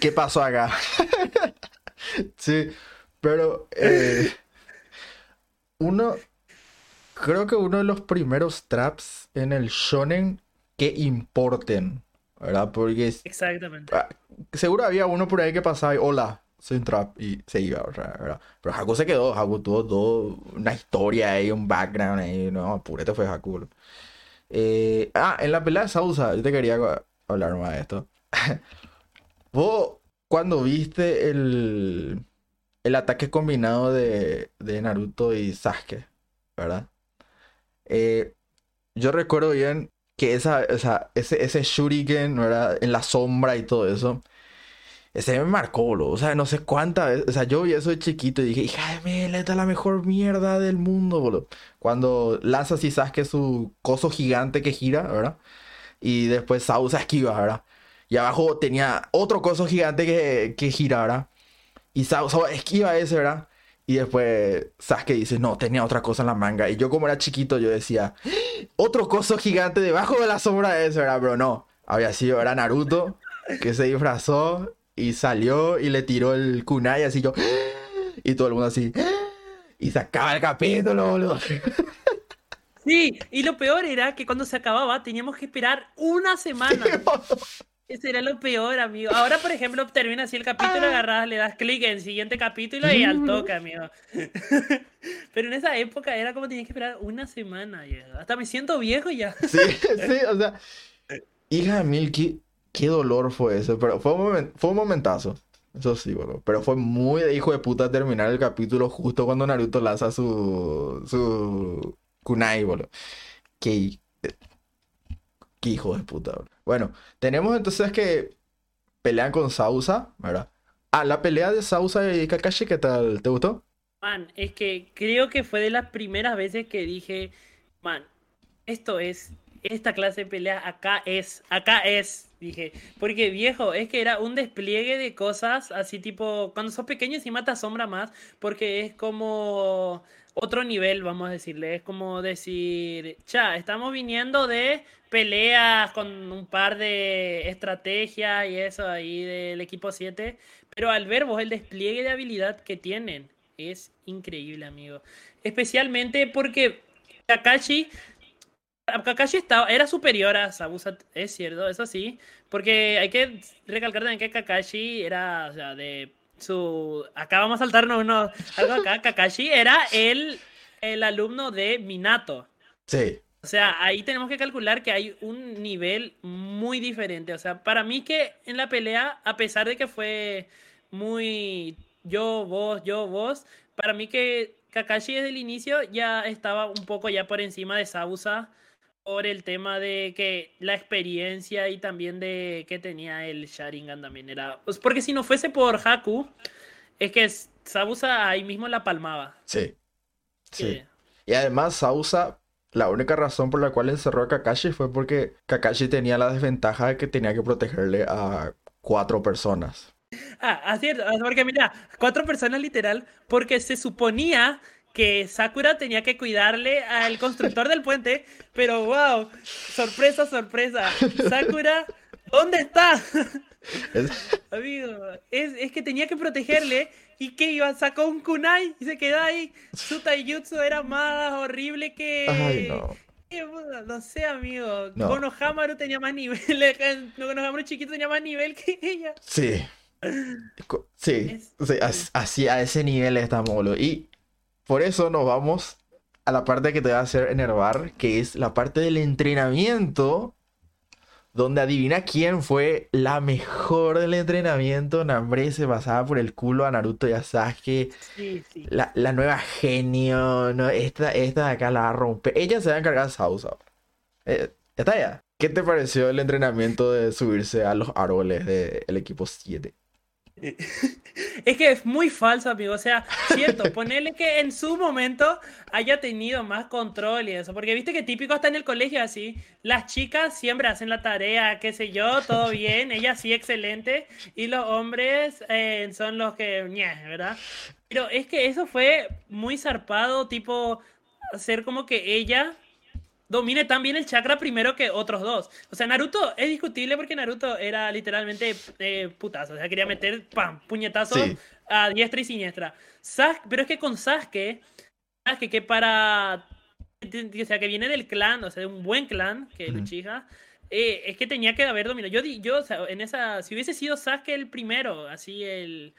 ¿Qué pasó acá? [laughs] Sí, pero eh, uno, creo que uno de los primeros traps en el shonen que importen, ¿verdad? Porque es- exactamente. ah, seguro había uno por ahí que pasaba y hola, soy un trap y se iba, ¿verdad? Pero Haku se quedó, Haku tuvo todo una historia ahí, un background ahí, no, purete fue Haku. Eh, ah, en la pelea de Sausa, yo te quería hablar más de esto. [laughs] Vos, cuando viste el, el ataque combinado de, de Naruto y Sasuke, ¿verdad? Eh, yo recuerdo bien que esa, o sea, ese, ese Shuriken, ¿verdad? En la sombra y todo eso. Ese me marcó, boludo. O sea, no sé cuántas veces. O sea, yo vi eso de chiquito y dije, hija de mil, esta es la mejor mierda del mundo, boludo. Cuando lanza así Sasuke su coso gigante que gira, ¿verdad? Y después Sausa esquiva, ¿verdad? Y abajo tenía otro coso gigante que, que gira, ¿verdad? Y Sausa esquiva ese, ¿verdad? Y después Sasuke dice, no, tenía otra cosa en la manga. Y yo como era chiquito, yo decía, otro coso gigante debajo de la sombra de ese, ¿verdad? Pero no, había sido, era Naruto, que se disfrazó y salió y le tiró el kunai así yo. Y todo el mundo así. Y se acaba el capítulo, boludo. Sí, y lo peor era que cuando se acababa teníamos que esperar una semana. Era lo peor, amigo. Ahora, por ejemplo, termina así el capítulo, agarras, le das clic en siguiente capítulo y al toque, amigo. [laughs] Pero en esa época era como tenías que esperar una semana. ya. Hasta me siento viejo ya. [laughs] Sí, sí, o sea. Hija de mil, qué, qué dolor fue eso. Pero fue un, momen- fue un momentazo. Eso sí, boludo. Pero fue muy de hijo de puta terminar el capítulo justo cuando Naruto lanza su. su. kunai, boludo. Qué. Qué hijo de puta. Bueno, tenemos entonces que pelean con Sausa, ¿verdad? Ah, la pelea de Sausa y Kakashi, ¿qué tal? ¿Te gustó? Man, es que creo que fue de las primeras veces que dije, man, esto es, esta clase de pelea acá es, acá es, dije. Porque viejo, es que era un despliegue de cosas así tipo, cuando sos pequeño sí mata sombra más, porque es como otro nivel, vamos a decirle. Es como decir, cha, estamos viniendo de peleas con un par de estrategias y eso ahí del equipo 7, pero al ver vos el despliegue de habilidad que tienen, es increíble, amigo. Especialmente porque Kakashi, Kakashi estaba, era superior a Sabusa, es cierto, eso sí, porque hay que recalcar también que Kakashi era, o sea, de su, acá vamos a saltarnos uno, algo acá, Kakashi era el, el alumno de Minato. Sí. O sea, ahí tenemos que calcular que hay un nivel muy diferente. O sea, para mí que en la pelea, a pesar de que fue muy yo, vos, yo, vos, para mí que Kakashi desde el inicio ya estaba un poco ya por encima de Sausa por el tema de que la experiencia y también de que tenía el Sharingan también era... Pues porque si no fuese por Haku, es que Sausa ahí mismo la palmaba. Sí. Sí. Y además Sausa, la única razón por la cual encerró a Kakashi fue porque Kakashi tenía la desventaja de que tenía que protegerle a cuatro personas. Ah, así es, porque mira, cuatro personas literal, porque se suponía que Sakura tenía que cuidarle al constructor del puente, pero wow, sorpresa, sorpresa, Sakura, ¿dónde está? Es- Amigo, es, es que tenía que protegerle y que iba, sacó un kunai y se quedó ahí. Su taijutsu era más horrible que... Ay, no. que, No sé, amigo. No. Konohamaru tenía más nivel. [laughs] Konohamaru chiquito tenía más nivel que ella. Sí. Sí, sí, as- así a ese nivel estamos, boludo. Y por eso nos vamos a la parte que te va a hacer enervar, que es la parte del entrenamiento donde adivina quién fue la mejor del entrenamiento. Nambre se pasaba por el culo a Naruto y a Sasuke. Sí, sí. La, la nueva genio, ¿no? Esta, esta de acá la va a romper. Ella se va a encargar de Sausa. Eh, ya está ya. ¿Qué te pareció el entrenamiento de subirse a los árboles del equipo 7? [laughs] Es que es muy falso, amigo. O sea, cierto, [laughs] ponerle que en su momento haya tenido más control y eso. Porque viste que típico está en el colegio así. Las chicas siempre hacen la tarea, qué sé yo, todo bien. [laughs] Ella sí, excelente. Y los hombres eh, son los que, ¿verdad? Pero es que eso fue muy zarpado, tipo, hacer como que ella domine tan bien el chakra primero que otros dos. O sea, Naruto es discutible porque Naruto era literalmente eh, putazo. O sea, quería meter pam, puñetazos Sí. a diestra y siniestra. Sas- pero es que con Sasuke, Sasuke que para... O sea, que viene del clan, o sea, de un buen clan, que es. Uchiha, eh, es que tenía que haber dominado. Yo, yo, o sea, en esa... Si hubiese sido Sasuke el primero, así el...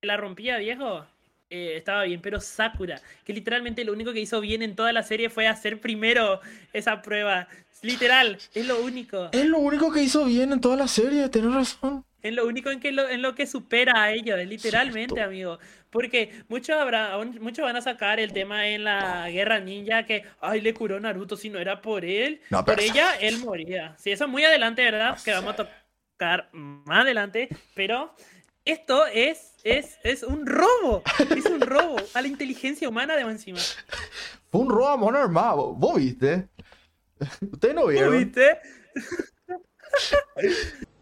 que la rompía, viejo, eh, estaba bien, pero Sakura, que literalmente lo único que hizo bien en toda la serie fue hacer primero esa prueba. Literal, es lo único. Es lo único que hizo bien en toda la serie, tenés razón. Es lo único en, que lo, en lo que supera a ellos, literalmente, Cierto. amigo. Porque muchos, habrá, muchos van a sacar el tema en la guerra ninja que, ay, le curó Naruto si no era por él. No, por ella, él moría. Sí, eso es muy adelante, ¿verdad? Que vamos a tocar más adelante. Pero esto es, es, es un robo. Es un robo a la inteligencia humana de encima. Fue un robo a mano armada, ¿vos, vos viste? Ustedes no vieron. ¿Viste?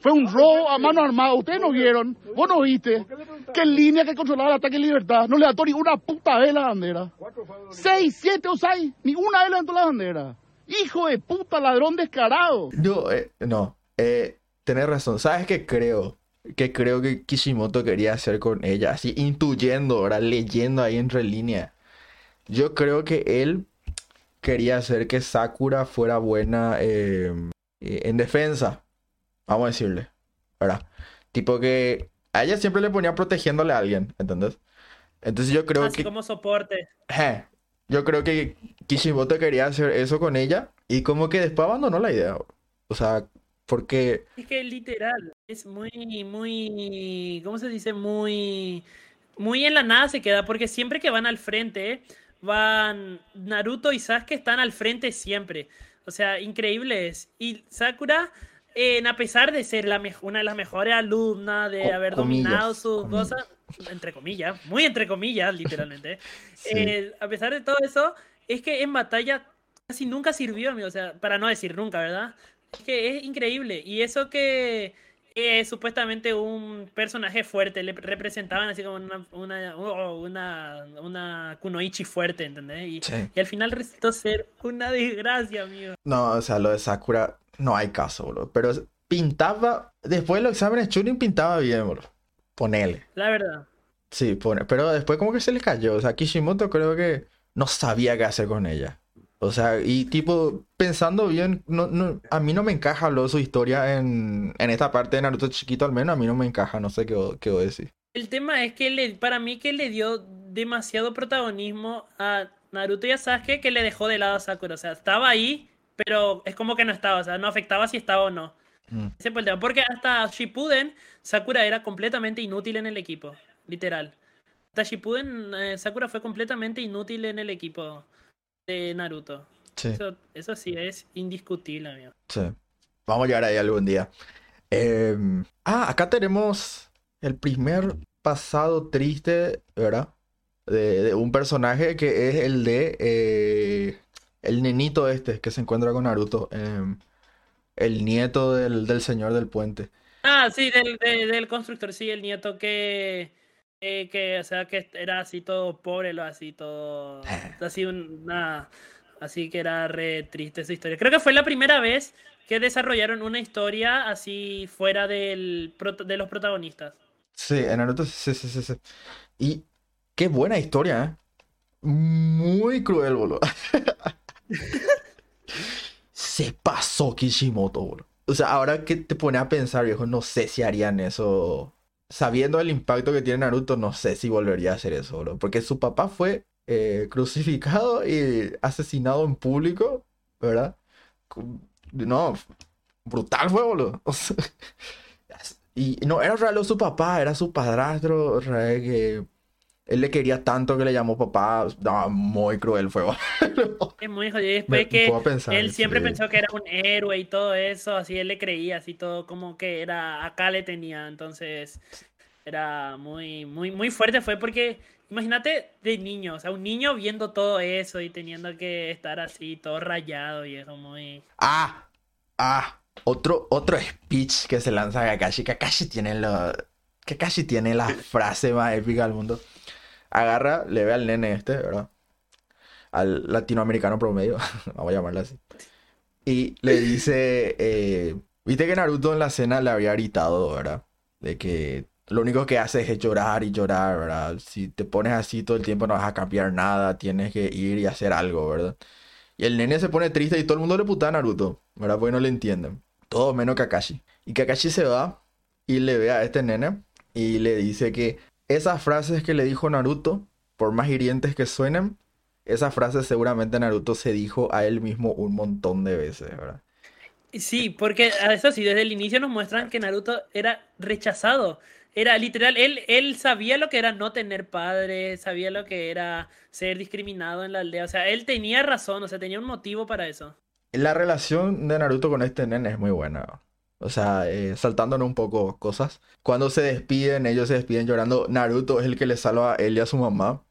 Fue un robo a mano armada. Ustedes no vieron. Vos no viste. En línea que controlaba el ataque en libertad. No levantó ni una puta vez la bandera. Seis, siete o seis. Ni una vez levantó la bandera. Hijo de puta, ladrón descarado. No, eh, no. Eh, tenés razón. ¿Sabes qué creo? Que creo que Kishimoto quería hacer con ella, así intuyendo, ahora leyendo ahí entre líneas. Yo creo que él quería hacer que Sakura fuera buena eh, eh, en defensa, vamos a decirle, ¿verdad? Tipo que a ella siempre le ponía protegiéndole a alguien, ¿entendés? Entonces yo creo Así que como soporte. Yo creo que Kishimoto quería hacer eso con ella y como que después abandonó la idea. O sea, porque Es que literal, es muy, muy, ¿cómo se dice? Muy, muy en la nada se queda, porque siempre que van al frente, van Naruto y Sasuke están al frente siempre. O sea, increíbles. Y Sakura, eh, a pesar de ser la una de las mejores alumnas, de haber comillas, dominado sus comillas. cosas, entre comillas, muy entre comillas, literalmente. [laughs] Sí. eh, a pesar de todo eso, es que en batalla casi nunca sirvió, amigo. O sea, para no decir nunca, ¿verdad? Es que es increíble. Y eso que es supuestamente un personaje fuerte, le representaban así como una, una, oh, una, una kunoichi fuerte, ¿entendés? Y, Sí. y al final resultó ser una desgracia, amigo. No, o sea, lo de Sakura no hay caso, bro. Pero pintaba, después de los exámenes Chunin pintaba bien, bro. Ponele. La verdad. Sí, pone. Pero después como que se le cayó. O sea, Kishimoto creo que no sabía qué hacer con ella. O sea, y tipo, pensando bien, no, no, a mí no me encaja lo de su historia en, en esta parte de Naruto chiquito, al menos a mí no me encaja, no sé qué, qué voy a decir. El tema es que le, para mí que le dio demasiado protagonismo a Naruto y a Sasuke que le dejó de lado a Sakura. O sea, estaba ahí, pero es como que no estaba. O sea, no afectaba si estaba o no. Mm. Ese fue el tema. Porque hasta Shippuden, Sakura era completamente inútil en el equipo. Literal. Hasta Shippuden, eh, Sakura fue completamente inútil en el equipo de Naruto. Sí, Eso, eso sí es indiscutible, amigo. sí. Vamos a llegar ahí algún día. Em, ah, acá tenemos el primer pasado triste, ¿verdad? De, de un personaje que es el de eh, el nenito este que se encuentra con Naruto, em, el nieto del, del señor del puente. Ah, sí, del, de- del constructor, sí, el nieto que, eh, que, o sea, que era así todo pobre, lo así todo, [laughs] así una, así que era re triste esa historia. Creo que fue la primera vez que desarrollaron una historia así fuera del, de los protagonistas. Sí, en Naruto, sí, sí, sí, sí. Y qué buena historia, ¿eh? Muy cruel, boludo. [laughs] Se pasó Kishimoto, boludo. O sea, ahora que te pone a pensar, viejo, no sé si harían eso. Sabiendo el impacto que tiene Naruto, no sé si volvería a hacer eso, boludo. Porque su papá fue eh, crucificado y asesinado en público, ¿verdad? No, brutal fue, boludo. [laughs] Y no era Israel su papá, era su padrastro, que él le quería tanto que le llamó papá. No, muy cruel fue. Es muy jodido. Y después que él siempre pensó que era un héroe y todo eso, así él le creía, así todo como que era, acá le tenía. Entonces, era muy, muy, muy fuerte fue porque, imagínate de niño, o sea, un niño viendo todo eso y teniendo que estar así, todo rayado y eso muy... Ah, ah, otro, otro speech que se lanza Kakashi. Kakashi tiene lo... Kakashi tiene la frase más épica del mundo. Agarra, le ve al nene este, ¿verdad? Al latinoamericano promedio, [laughs] vamos a llamarlo así. Y le dice, eh, viste que Naruto en la escena le había gritado, ¿verdad? De que lo único que hace es llorar y llorar, ¿verdad? Si te pones así todo el tiempo no vas a cambiar nada, tienes que ir y hacer algo, ¿verdad? Y el nene se pone triste y todo el mundo le puta a Naruto, ¿verdad? Porque no le entienden. Todo menos Kakashi. Y Kakashi se va y le ve a este nene y le dice que esas frases que le dijo Naruto, por más hirientes que suenen, esas frases seguramente Naruto se dijo a él mismo un montón de veces, ¿verdad? Sí, porque a eso sí, desde el inicio nos muestran que Naruto era rechazado. Era literal, él, él sabía lo que era no tener padre, sabía lo que era ser discriminado en la aldea. O sea, él tenía razón, o sea, tenía un motivo para eso. La relación de Naruto con este nene es muy buena. O sea, eh, saltándonos un poco cosas. Cuando se despiden, ellos se despiden llorando. Naruto es el que le salva a él y a su mamá.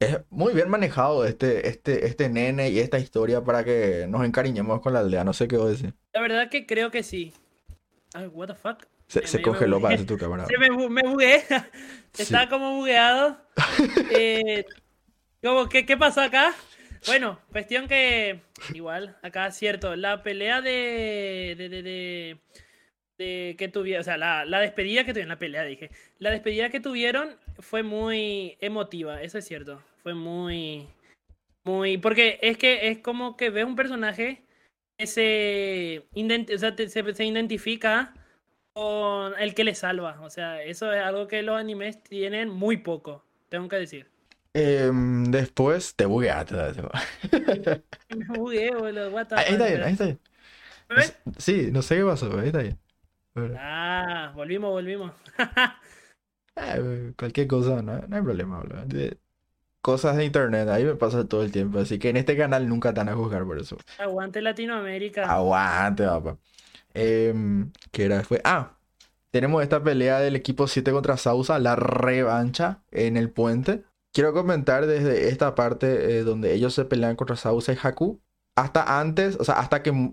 Es muy bien manejado este, este, este nene y esta historia para que nos encariñemos con la aldea. No sé qué vos decir. La verdad que creo que sí. Ay, what the fuck. Se, se congeló para tu cámara. Se me, me bugué. [laughs] Estaba como bugueado. [laughs] Eh, ¿qué, ¿Qué pasó acá? Bueno, cuestión que. Igual, acá cierto. La pelea de. de, de, de, que tuvieron. O sea, la, la, despedida que tuvieron. La pelea, dije. La despedida que tuvieron fue muy emotiva. Eso es cierto. Fue muy. Muy. Porque es que es como que ves un personaje que se, o sea, se, se identifica con el que le salva. O sea, eso es algo que los animes tienen muy poco, tengo que decir. Em, después te bugueaste. [laughs] Me bugué, boludo. Ahí está bien, ahí está bien. Sí, no sé qué pasó, ahí está bien. Ah, volvimos, volvimos. Eh, cualquier cosa, no, no hay problema, boludo. Cosas de internet, ahí me pasa todo el tiempo. Así que en este canal nunca te van a juzgar por eso. Aguante Latinoamérica. Aguante, papá. Eh, ¿Qué era después? Ah, tenemos esta pelea del equipo 7 contra Sausa, la revancha en el puente. Quiero comentar desde esta parte eh, donde ellos se pelean contra Sausa y Haku, hasta antes, o sea, hasta que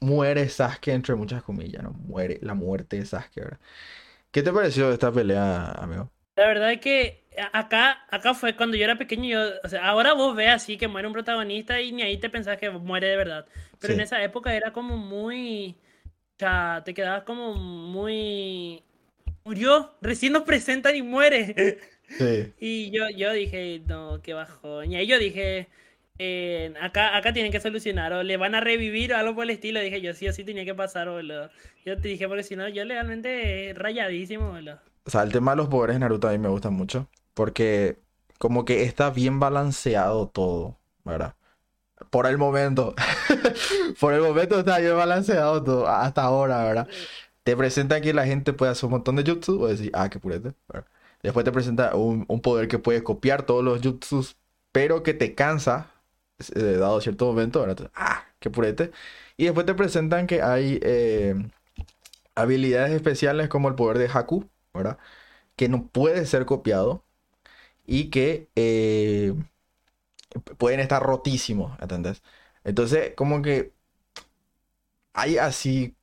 muere Sasuke, entre muchas comillas, ¿no? Muere la muerte de Sasuke, ¿verdad? ¿Qué te pareció esta pelea, amigo? La verdad es que acá, acá fue cuando yo era pequeño, yo, o sea, ahora vos ves así que muere un protagonista y ni ahí te pensás que muere de verdad. Pero en esa época era como muy sea, te quedabas como muy... Murió, recién nos presentan y muere. Sí. [laughs] Y yo, yo dije, no, qué bajón. Y ahí yo dije, eh, acá, acá tienen que solucionar, o le van a revivir o algo por el estilo. Dije yo, sí o sí tenía que pasar, boludo. Yo te dije, porque si no, yo legalmente rayadísimo, boludo. O sea, el tema de los poderes de Naruto a mí me gusta mucho. Porque como que está bien balanceado todo, ¿verdad? Por el momento. [laughs] por el momento está bien balanceado todo. Hasta ahora, ¿verdad? Te presenta que la gente puede hacer un montón de jutsu. O decir, ah, qué purete. Después te presenta un, poder que puede copiar todos los jutsus. Pero que te cansa. Eh, dado cierto momento. ¿verdad? ah, qué purete. Y después te presentan que hay eh, habilidades especiales como el poder de Haku. ¿Verdad? Que no puede ser copiado. Y que. Eh, pueden estar rotísimos, ¿entendés? Entonces, como que hay así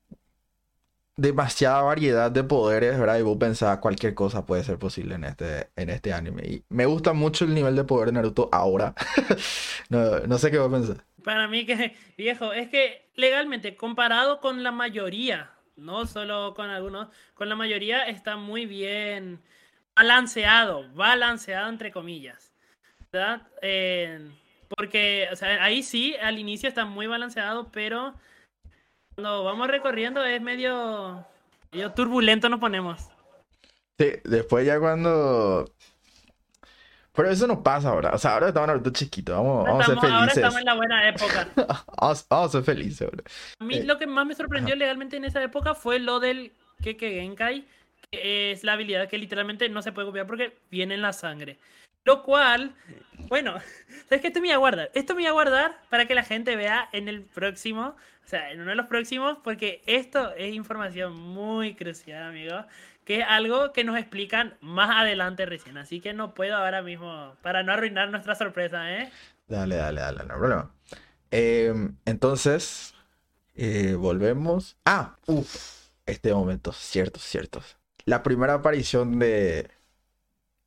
demasiada variedad de poderes, ¿verdad? Y vos pensás cualquier cosa puede ser posible en este, en este anime. Y me gusta mucho el nivel de poder de Naruto ahora. [laughs] no, sé qué vos pensás. Para mí [laughs] viejo, es que legalmente, comparado con la mayoría, no solo con algunos, con la mayoría está muy bien balanceado, balanceado entre comillas. ¿verdad? Eh, porque, o sea, ahí sí, al inicio está muy balanceado, pero cuando vamos recorriendo es medio, medio turbulento nos ponemos. Sí, después ya cuando... Pero eso no pasa ahora. O sea, ahora estamos Naruto chiquito. Vamos, vamos a ser Estamos- ahora felices. estamos en la buena época. [laughs] Vamos, vamos a ser felices, bro. A mí Eh, lo que más me sorprendió legalmente en esa época fue lo del Keke Genkai, que es la habilidad que literalmente no se puede copiar porque viene en la sangre. Lo cual, bueno, [laughs] ¿sabes qué? Esto me voy a guardar. Esto me voy a guardar para que la gente vea en el próximo, o sea, en uno de los próximos, porque esto es información muy crucial, amigos, que es algo que nos explican más adelante recién. Así que no puedo ahora mismo, para no arruinar nuestra sorpresa, ¿eh? Dale, dale, dale, no hay problema. Eh, entonces, eh, volvemos. Ah, uff, este momento, cierto, cierto. La primera aparición de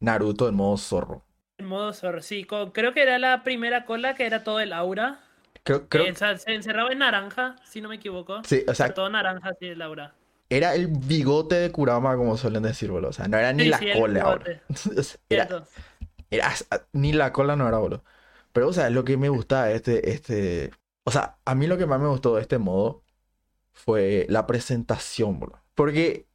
Naruto en modo zorro. En modo zorro, sí, co- creo que era la primera cola que era todo el aura. Creo, creo, Eh, se encerraba en naranja, si no me equivoco. sí, o sea, todo naranja, sí, el aura. era el bigote de Kurama, como suelen decir, boludo. O sea, no era ni Sí, la sí, cola, [laughs] sea, Era. Era, ni la cola no era, boludo. Pero, o sea, lo que me gusta de este, este... O sea, a mí lo que más me gustó de este modo fue la presentación, boludo. Porque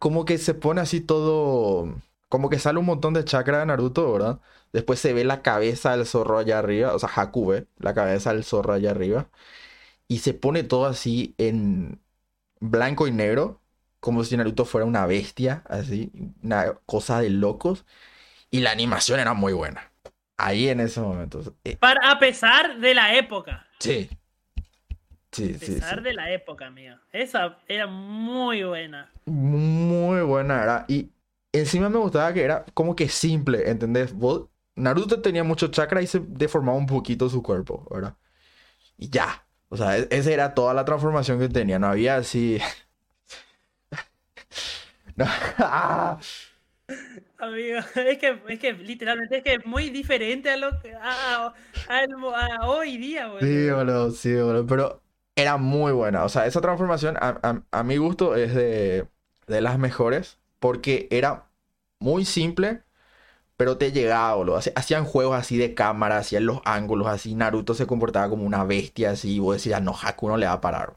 como que se pone así todo... Como que sale un montón de chakra de Naruto, ¿verdad? Después se ve la cabeza del zorro allá arriba. O sea, Haku ve la cabeza del zorro allá arriba. Y se pone todo así en blanco y negro. Como si Naruto fuera una bestia, así. Una cosa de locos. Y la animación era muy buena. Ahí en ese momento. eh, Para, a pesar de la época. sí. Sí, A sí, pesar sí. de la época, amigo. Esa era muy buena. Muy buena era. Y encima me gustaba que era como que simple, ¿entendés? Vos- Naruto tenía mucho chakra y se deformaba un poquito su cuerpo, ¿verdad? Y ya. O sea, e- esa era toda la transformación que tenía. No había así. [laughs] No. Ah. [laughs] Amigo, es que, es que literalmente es que es muy diferente a lo que a, a- a hoy día, boludo. Sí, boludo, sí, boludo. Pero era muy buena. O sea, esa transformación a, a- a mi gusto es de, de las mejores. Porque era muy simple, pero te llegaba, boludo. Hacían juegos así de cámara, hacían los ángulos así. Naruto se comportaba como una bestia así. Y vos decías, no, Haku no le va a parar.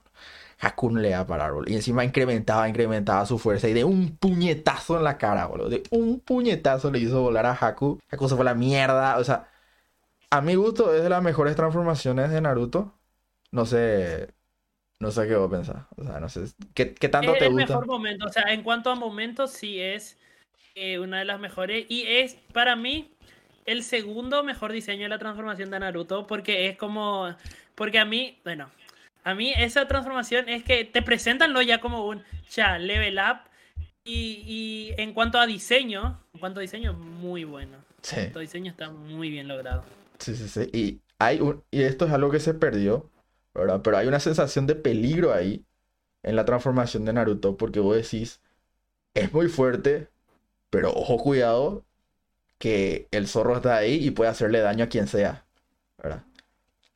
Haku no le va a parar, boludo. Y encima incrementaba, incrementaba su fuerza. Y de un puñetazo en la cara, boludo. De un puñetazo le hizo volar a Haku. Haku se fue a la mierda. O sea, a mi gusto es de las mejores transformaciones de Naruto. No sé. No sé qué vos pensás. O sea, no sé. ¿Qué, qué tanto Es te el gusta? mejor momento, o sea, en cuanto a momentos sí es eh, una de las mejores y es para mí el segundo mejor diseño de la transformación de Naruto porque es como porque a mí, bueno, a mí esa transformación es que te presentan lo ya como un ya level up y, y en cuanto a diseño, en cuanto a diseño muy bueno. Sí, En cuanto a diseño está muy bien logrado. sí, sí, sí. Y, hay un, y esto es algo que se perdió, ¿verdad? Pero hay una sensación de peligro ahí en la transformación de Naruto porque vos decís, es muy fuerte, pero ojo, cuidado, que el zorro está ahí y puede hacerle daño a quien sea, ¿verdad?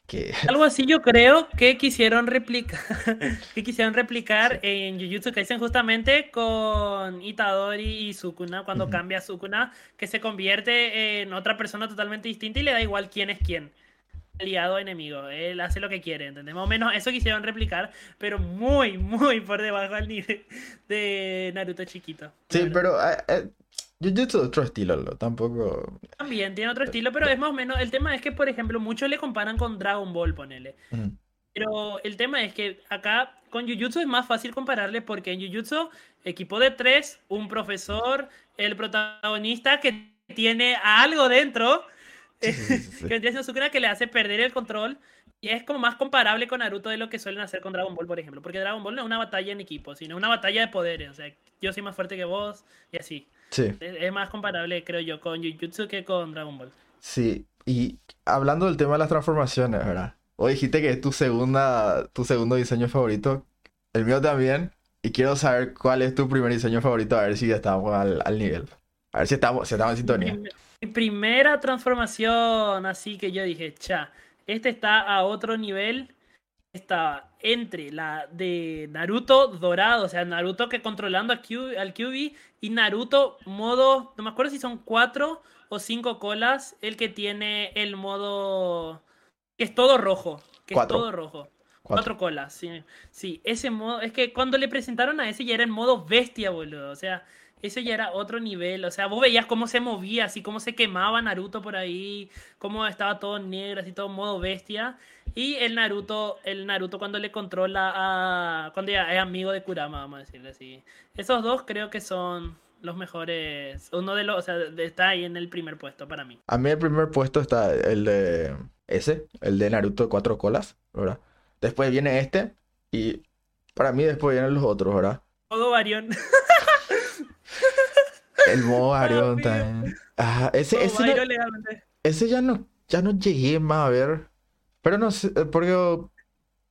Que... [laughs] Algo así yo creo que quisieron replicar [laughs] que quisieron replicar en Jujutsu Kaisen justamente con Itadori y Sukuna cuando cambia a Sukuna que se convierte en otra persona totalmente distinta y le da igual quién es quién. Aliado o enemigo, él hace lo que quiere, ¿entendés? Más o menos eso quisieron replicar, pero muy, muy por debajo del nivel de Naruto chiquito. Sí, pero eh, eh, Jujutsu es otro estilo, lo, tampoco... También tiene otro estilo, pero es más o menos. El tema es que, por ejemplo, muchos le comparan con Dragon Ball, ponele. Pero el tema es que acá con Jujutsu es más fácil compararle porque en Jujutsu, equipo de tres, un profesor, el protagonista que tiene algo dentro, Sí, sí, sí, [laughs] que siendo Sukuna que le hace perder el control. Y es como más comparable con Naruto de lo que suelen hacer con Dragon Ball, por ejemplo. Porque Dragon Ball no es una batalla en equipo, sino una batalla de poderes. O sea, yo soy más fuerte que vos y así. Sí, Es, más comparable, creo yo, con Jujutsu que con Dragon Ball. sí. Y hablando del tema de las transformaciones, ¿verdad? Vos dijiste que es tu segunda, tu segundo diseño favorito. El mío también. Y quiero saber cuál es tu primer diseño favorito, a ver si estamos al, al nivel. A ver si estamos, si estamos en sintonía. Mi, mi primera transformación, así que yo dije, cha, este está a otro nivel. Estaba entre la de Naruto dorado, o sea, Naruto que controlando a Q- al QB y Naruto modo, no me acuerdo si son cuatro o cinco colas, el que tiene el modo que es todo rojo, que Cuatro. es todo rojo. Cuatro. Cuatro colas, sí. Sí, ese modo, es que cuando le presentaron a ese ya era el modo bestia, boludo. O sea, ese ya era otro nivel. O sea, vos veías cómo se movía, así cómo se quemaba Naruto por ahí, cómo estaba todo negro, así todo modo bestia. Y el Naruto, el Naruto cuando le controla a. cuando ya es amigo de Kurama, vamos a decirle así. Esos dos creo que son los mejores. Uno de los. O sea, está ahí en el primer puesto para mí. A mí el primer puesto está el de ese, el de Naruto de cuatro colas, ¿verdad? Después viene este y para mí después vienen los otros, ¿verdad? Todo Varión. [laughs] El modo Ah, Arión amigo. también. Ah, ese, ese, no- Varión ese ya no, ya no llegué más a ver. Pero no sé, eh, porque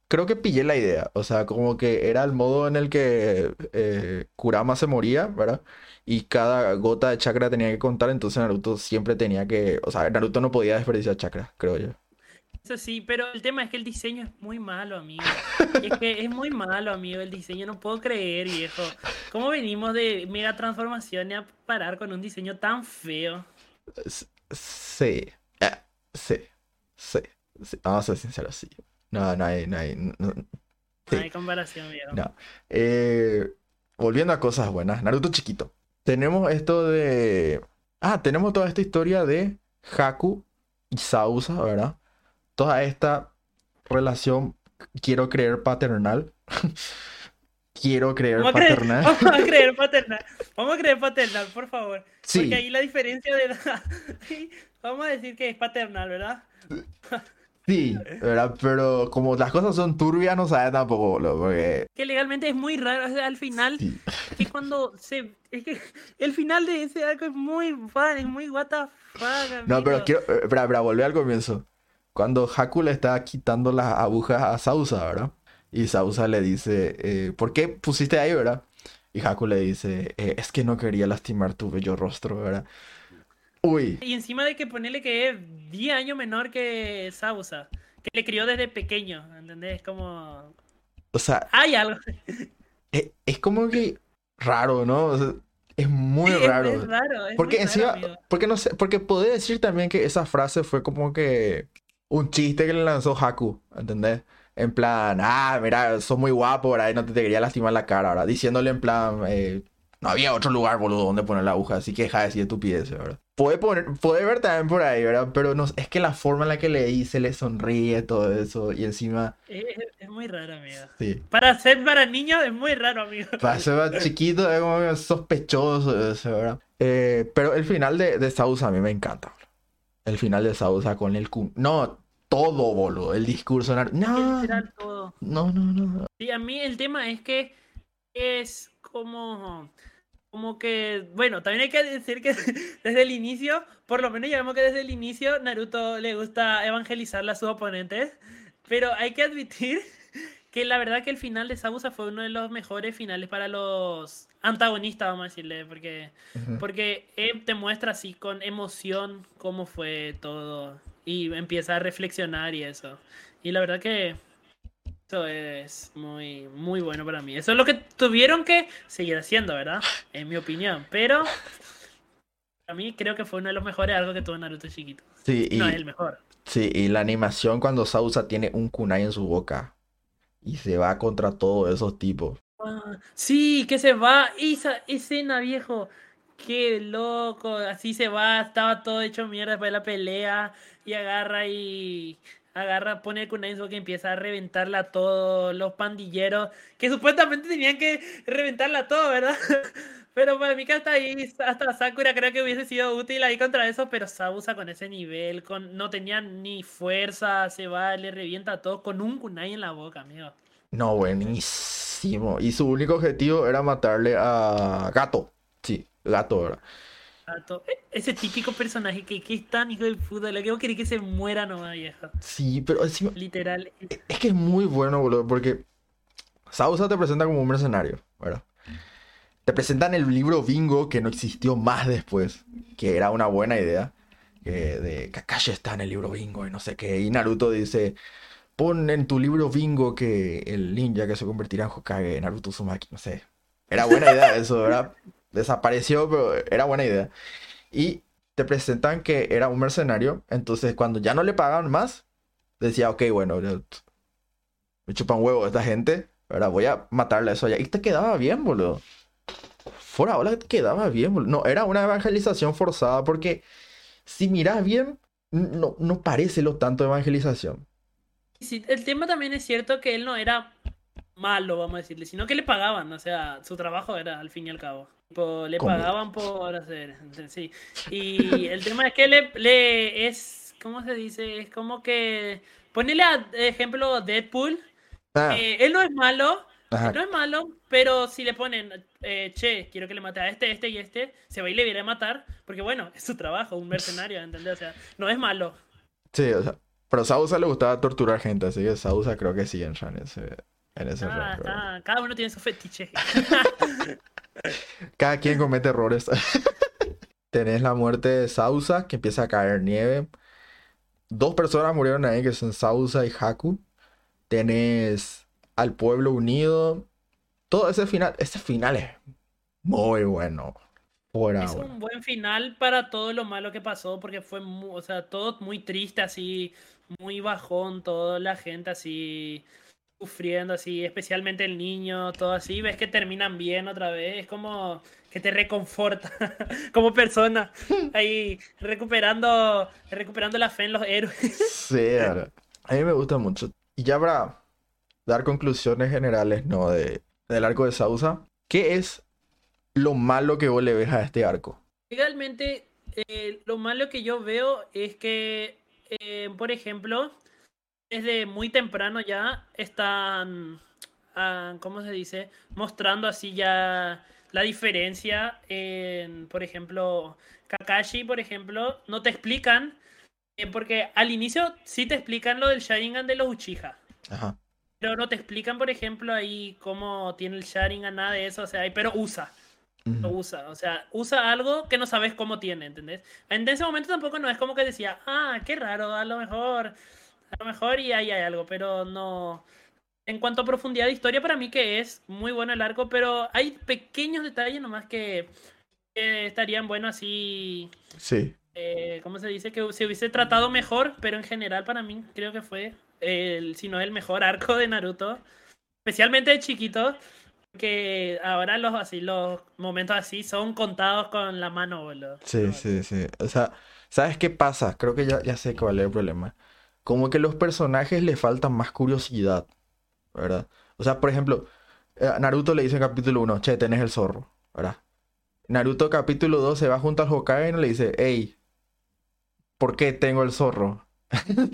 creo que pillé la idea. O sea, como que era el modo en el que eh, Kurama se moría, ¿verdad? Y cada gota de chakra tenía que contar, entonces Naruto siempre tenía que... O sea, Naruto no podía desperdiciar chakra, creo yo. Eso sí, pero el tema es que el diseño es muy malo, amigo. Y [laughs] es que es muy malo, amigo, el diseño. No puedo creer, viejo. ¿Cómo venimos de mega transformación y a parar con un diseño tan feo? S- Sí, eh, sí, sí, sí. Vamos a ser sinceros, sí. No, no hay, no hay, no- No hay comparación, viejo. No. Eh, volviendo a cosas buenas, Naruto chiquito. Tenemos esto de... Ah, tenemos toda esta historia de Haku y Sausa, ¿verdad? Toda esta relación, quiero creer paternal. [laughs] Quiero creer Vamos a, creer, paternal. [laughs] vamos a creer paternal. Vamos a creer paternal, por favor. Sí, Porque ahí la diferencia de edad. [laughs] Vamos a decir que es paternal, ¿verdad? Sí, ¿verdad? Pero como las cosas son turbias, no sabes tampoco, boludo, porque... Que legalmente es muy raro. O sea, al final, Sí. que cuando se. Es que el final de ese arco es muy fun, es muy what the fuck, No, pero quiero, eh, espera, espera, volver al comienzo. Cuando Haku le está quitando las agujas a Sausa, ¿verdad? Y Sausa le dice, eh, ¿por qué pusiste ahí, verdad? Y Haku le dice, "Eh, es que no quería lastimar tu bello rostro, ¿verdad? Uy, Y encima de que ponerle que es 10 años menor que Sausa, que le crió desde pequeño, ¿entendés? Como... o sea, Hay algo. [laughs] es, es como que raro, ¿no? O sea, es muy Sí, es- raro. Es, raro, es Porque muy raro, encima, amigo. porque no sé, porque podés decir también que esa frase fue como que un chiste que le lanzó Haku, ¿entendés? En plan, ah, mira, sos muy guapo. Y no te, te quería lastimar la cara, ¿verdad? Diciéndole en plan, eh, no había otro lugar, boludo, donde poner la aguja, así que deja de decir estupideces, ¿verdad? Puede poner, puede ver también por ahí, ¿verdad? Pero no, es que la forma en la que le dice, le sonríe, todo eso, y encima, Es, es- muy raro, amigo. sí. Para ser para niños es muy raro, amigo. Para ser más [laughs] chiquito es como sospechoso eso, ¿verdad? Eh, pero el final de, de Sausa a mí me encanta. El final de Sausa con el... cum- No, todo, boludo. El discurso... No, todo. no, no, no. Sí, a mí el tema es que es como, como que, bueno, también hay que decir que [laughs] desde el inicio, por lo menos ya vemos que desde el inicio Naruto le gusta evangelizar a sus oponentes, pero hay que admitir [laughs] que la verdad que el final de Sabusa fue uno de los mejores finales para los antagonistas, vamos a decirle, porque, Ujú. porque él te muestra así con emoción cómo fue todo y empieza a reflexionar y eso. Y la verdad que eso es muy, muy bueno para mí. Eso es lo que tuvieron que seguir haciendo, ¿verdad? En mi opinión. Pero a mí creo que fue uno de los mejores algo que tuvo Naruto chiquito. Sí, y, No es el mejor. sí, y la animación cuando Sausa tiene un kunai en su boca y se va contra todos esos tipos. Ah, sí, que se va. Esa escena, viejo. Qué loco. Así se va. Estaba todo hecho mierda después de la pelea. Y agarra y. Agarra, pone el kunai en su boca y empieza a reventarla a todos los pandilleros. Que supuestamente tenían que reventarla a todos, ¿verdad? [laughs] Pero para mí que hasta ahí, hasta Sakura creo que hubiese sido útil ahí contra eso, pero Sausa con ese nivel, con no tenía ni fuerza, se va, le revienta a todos con un kunai en la boca, amigo. No, buenísimo. Y su único objetivo era matarle a Gato. Sí, Gato, ¿verdad? Gato. E- Ese típico personaje que, que es tan hijo de puta, lo que vos querés que se muera nomás, vieja. Sí, pero encima... Literal. Es que es muy bueno, boludo, porque Sausa te presenta como un mercenario, ¿verdad? Te presentan el libro Bingo que no existió más después, que era una buena idea, que de Kakashi está en el libro Bingo y no sé qué, y Naruto dice, pon en tu libro Bingo que el ninja que se convertirá en Hokage, Naruto Uzumaki, no sé. Era buena idea eso, ¿verdad? [laughs] Desapareció, pero era buena idea. Y te presentan que era un mercenario, entonces cuando ya no le pagaban más, decía, ok, bueno, me chupan huevo esta gente, ¿verdad? Voy a matarle a eso allá. Y te quedaba bien, boludo. fuera ahora quedaba bien. bol- No, era una evangelización forzada porque si miras bien, no, no parece lo tanto evangelización. Sí, el tema también es cierto que él no era malo, vamos a decirle, sino que le pagaban, o sea, su trabajo era al fin y al cabo. Le pagaban por hacer, sí. Y el tema es que le, le es, ¿cómo se dice? Es como que, ponele a ejemplo Deadpool, Ah, eh, él no es malo, ajá. no es malo, pero si le ponen, eh, che, quiero que le mate a este, este y este, se va y le viene a matar, porque bueno, es su trabajo, un mercenario, ¿entendés? O sea, no es malo. Sí, o sea, pero a Sausa le gustaba torturar gente, así que Sausa creo que sí entra en ese, en ese Ah, rango. está- cada uno tiene su fetiche. [laughs] [laughs] Cada quien comete errores. [laughs] Tenés la muerte de Sausa, que empieza a caer nieve. Dos personas murieron ahí, que son Sausa y Haku. Tenés al pueblo unido. Todo ese final, ese final es muy bueno. Fuera, Es un buen final para todo lo malo que pasó, porque fue, mu- o sea, todo muy triste, así, muy bajón, toda la gente así, sufriendo, así, especialmente el niño, todo así, ves que terminan bien otra vez, es como que te reconforta [laughs] como persona, [laughs] ahí, recuperando, recuperando la fe en los héroes. Sí, [laughs] ahora, a mí me gusta mucho. Y ya para dar conclusiones generales, ¿no? De, del arco de Sausa. ¿Qué es lo malo que vos le ves a este arco? Legalmente, eh, lo malo que yo veo es que, eh, por ejemplo, desde muy temprano ya están, ah, ¿cómo se dice? Mostrando así ya la diferencia en, por ejemplo, Kakashi, por ejemplo, no te explican, eh, porque al inicio sí te explican lo del Sharingan de los Uchiha. Ajá. Pero no te explican, por ejemplo, ahí cómo tiene el Sharingan, nada de eso, o sea, pero usa lo usa. O sea, usa algo que no sabes cómo tiene, ¿entendés? En ese momento tampoco no es como que decía, ah, qué raro, a lo mejor, a lo mejor y ahí hay algo, pero no. En cuanto a profundidad de historia, para mí que es muy bueno el arco, pero hay pequeños detalles nomás que, que estarían buenos así, Sí. eh, ¿cómo se dice? Que se hubiese tratado mejor, pero en general para mí creo que fue, el, si no el mejor arco de Naruto, especialmente de chiquito, que ahora los así los momentos así son contados con la mano, boludo. Sí, sí, sí. O sea, ¿sabes qué pasa? Creo que ya, ya sé cuál es el problema. Como que los personajes le faltan más curiosidad, ¿verdad? O sea, por ejemplo, eh, Naruto le dice en capítulo 1, che, tenés el zorro, ¿verdad? Naruto capítulo 2 se va junto al Hokage y no le dice, hey, ¿por qué tengo el zorro? [laughs]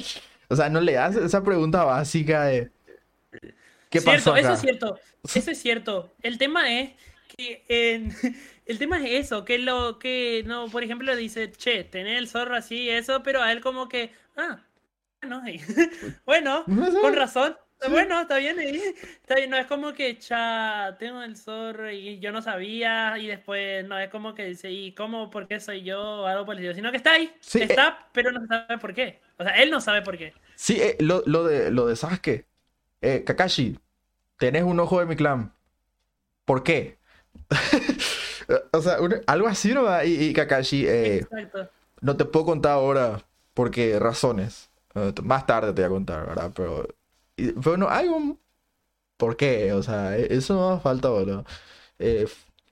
O sea, no le hace esa pregunta básica de, ¿qué cierto, pasó eso es cierto, [laughs] eso es cierto. El tema es que en- [laughs] el tema es eso, que lo que no, por ejemplo, le dice, che, tenés el zorro así, eso, pero a él como que, ah, bueno, [laughs] bueno, con [laughs] razón. Bueno, está bien, eh, está bien, no es como que cha, tengo el zorro y yo no sabía y después no es como que dice, ¿y cómo, por qué soy yo o algo por el estilo? Sino que está ahí, Sí, eh. está, pero no sabe por qué. O sea, él no sabe por qué. Sí, eh, lo, lo de, lo de Sasuke. Eh, Kakashi, tenés un ojo de mi clan. ¿Por qué? [laughs] O sea, un- algo así, ¿no? Y, y Kakashi, eh, no te puedo contar ahora porque razones. Más tarde te voy a contar, ¿verdad? Pero, pero no, hay un... ¿Por qué? O sea, e- eso no falta, boludo. Eh,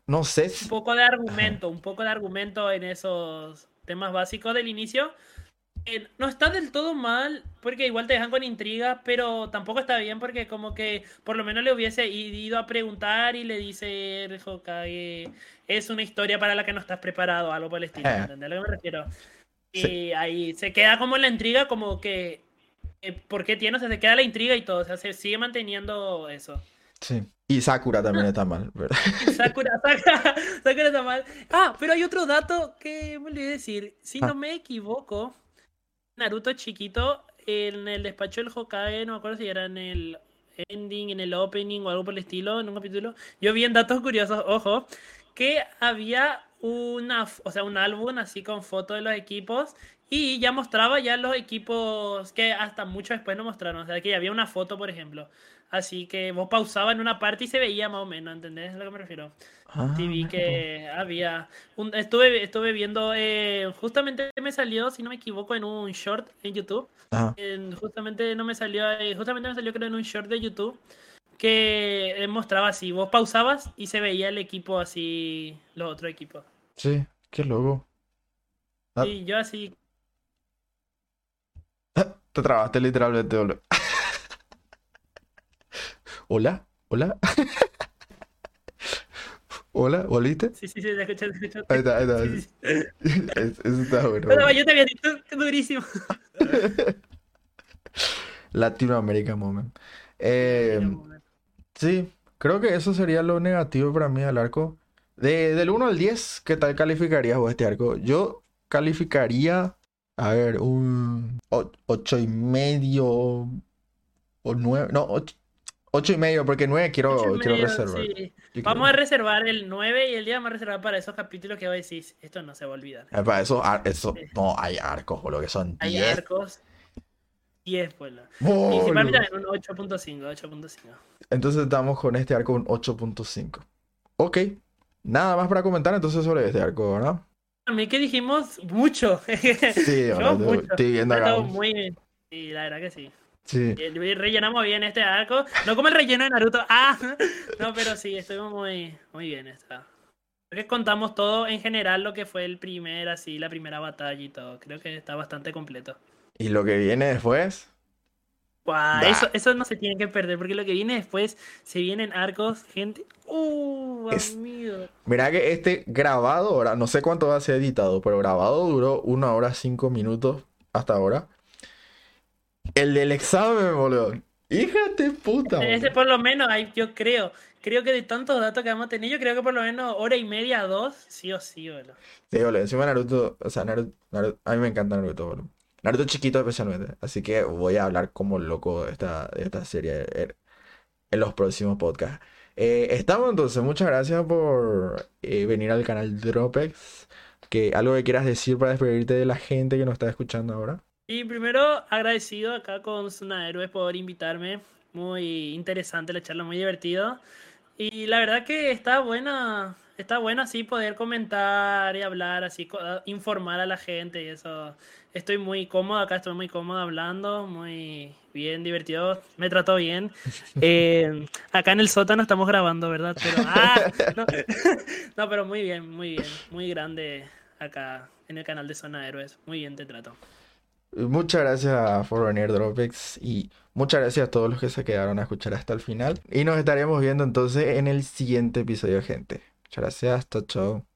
no sé un si... poco de argumento, un poco de argumento en esos temas básicos del inicio. Eh, no está del todo mal, porque igual te dejan con intriga, pero tampoco está bien porque como que por lo menos le hubiese ido a preguntar y le dice el Hokage, es una historia para la que no estás preparado, algo por el estilo, Eh. ¿entendés a lo que me refiero? Y Sí. ahí se queda como la intriga, como que, eh, ¿por qué tiene? O sea, se queda la intriga y todo, o sea, se sigue manteniendo eso. Sí. Y Sakura también está mal, ¿verdad? [laughs] Sakura, Sakura, [laughs] Sakura está mal. Ah, pero hay otro dato que me olvidé decir. Si Ah. no me equivoco, Naruto chiquito, en el despacho del Hokage, no me acuerdo si era en el ending, en el opening o algo por el estilo, en un capítulo. Yo vi en datos curiosos, ojo, que había una, o sea, un álbum así con fotos de los equipos y ya mostraba ya los equipos que hasta mucho después no mostraron. O sea, que ya había una foto, por ejemplo. Así que vos pausabas en una parte y se veía más o menos, ¿entendés a lo que me refiero? Ah, Sí, vi que había. Un, estuve, estuve viendo, eh, justamente me salió, si no me equivoco, en un short en YouTube. En- justamente no me salió, eh, justamente me salió creo en un short de YouTube que mostraba así. Vos pausabas y se veía el equipo así, los otros equipos. Sí, qué loco. Ah. Y yo así. [laughs] Te trabaste literalmente, boludo. [laughs] Hola, hola. [laughs] Hola, ¿volviste? Sí, sí, sí, te escuché, te escuché. Ahí está, ahí está. Sí, sí, sí. Es- Eso está bueno. Pero yo te había dicho que durísimo. Latinoamérica Moment. Eh, sí, creo que eso sería lo negativo para mí del arco. De, del 1 al 10, ¿qué tal calificarías vos este arco? Yo calificaría, a ver, un 8 y medio o 9, no, 8, y medio, porque 9 quiero, quiero reservar. sí. Yo quiero- Vamos a reservar el 9 y el día vamos a reservar para esos capítulos que vos decís, esto no se va a olvidar. Eh, para eso, ar- eso, Sí. no, hay arcos, boludo, que son Hay 10. arcos. 10 pues. para mí también un 8.5, 8.5. Entonces estamos con este arco un 8.5. Ok, nada más para comentar entonces sobre este arco, ¿verdad? A mí que dijimos mucho. Sí, [laughs] ahora te- mucho. estoy viendo acá. Muy... Sí, la verdad que sí. Sí. Eh, Rellenamos bien este arco. No como el relleno de Naruto. [laughs] Ah, no, pero sí, estuvimos muy, muy bien. Esta. Creo que contamos todo en general lo que fue el primer, así, la primera batalla y todo. Creo que está bastante completo. Y lo que viene después, Eso, eso no se tiene que perder, porque lo que viene después, se vienen arcos, gente. ¡Uh, Es- amigo! mira que este grabado, ahora, no sé cuánto va a ser editado, pero grabado duró una hora cinco minutos hasta ahora. El del examen, boludo. Hija de puta. Ese boludo. por lo menos, hay, yo creo. Creo que de tantos datos que a tener, yo creo que por lo menos hora y media, dos, sí o sí, boludo. Sí, boludo. Encima Naruto, o sea, Naruto, Naruto- a mí me encanta Naruto, boludo. Naruto chiquito especialmente. Así que voy a hablar como loco de esta, esta serie en, los próximos podcasts. Eh, estamos entonces, muchas gracias por eh, venir al canal Dropex. Que algo que quieras decir para despedirte de la gente que nos está escuchando ahora. Y primero, agradecido acá con Zona Héroes por invitarme. Muy interesante la charla, muy divertido. Y la verdad que está buena, está bueno así poder comentar y hablar, así co- informar a la gente y eso. Estoy muy cómodo acá, estoy muy cómodo hablando, muy bien, divertido, me trató bien. [laughs] Eh, acá en el sótano estamos grabando, ¿verdad? Pero, ah, no, [laughs] [laughs] no, pero muy bien, muy bien, muy grande acá en el canal de Zona Héroes. Muy bien te trato. Muchas gracias por venir, Dropex. Y muchas gracias a todos los que se quedaron a escuchar hasta el final. Y nos estaremos viendo entonces en el siguiente episodio, gente. Muchas gracias, chao, chao.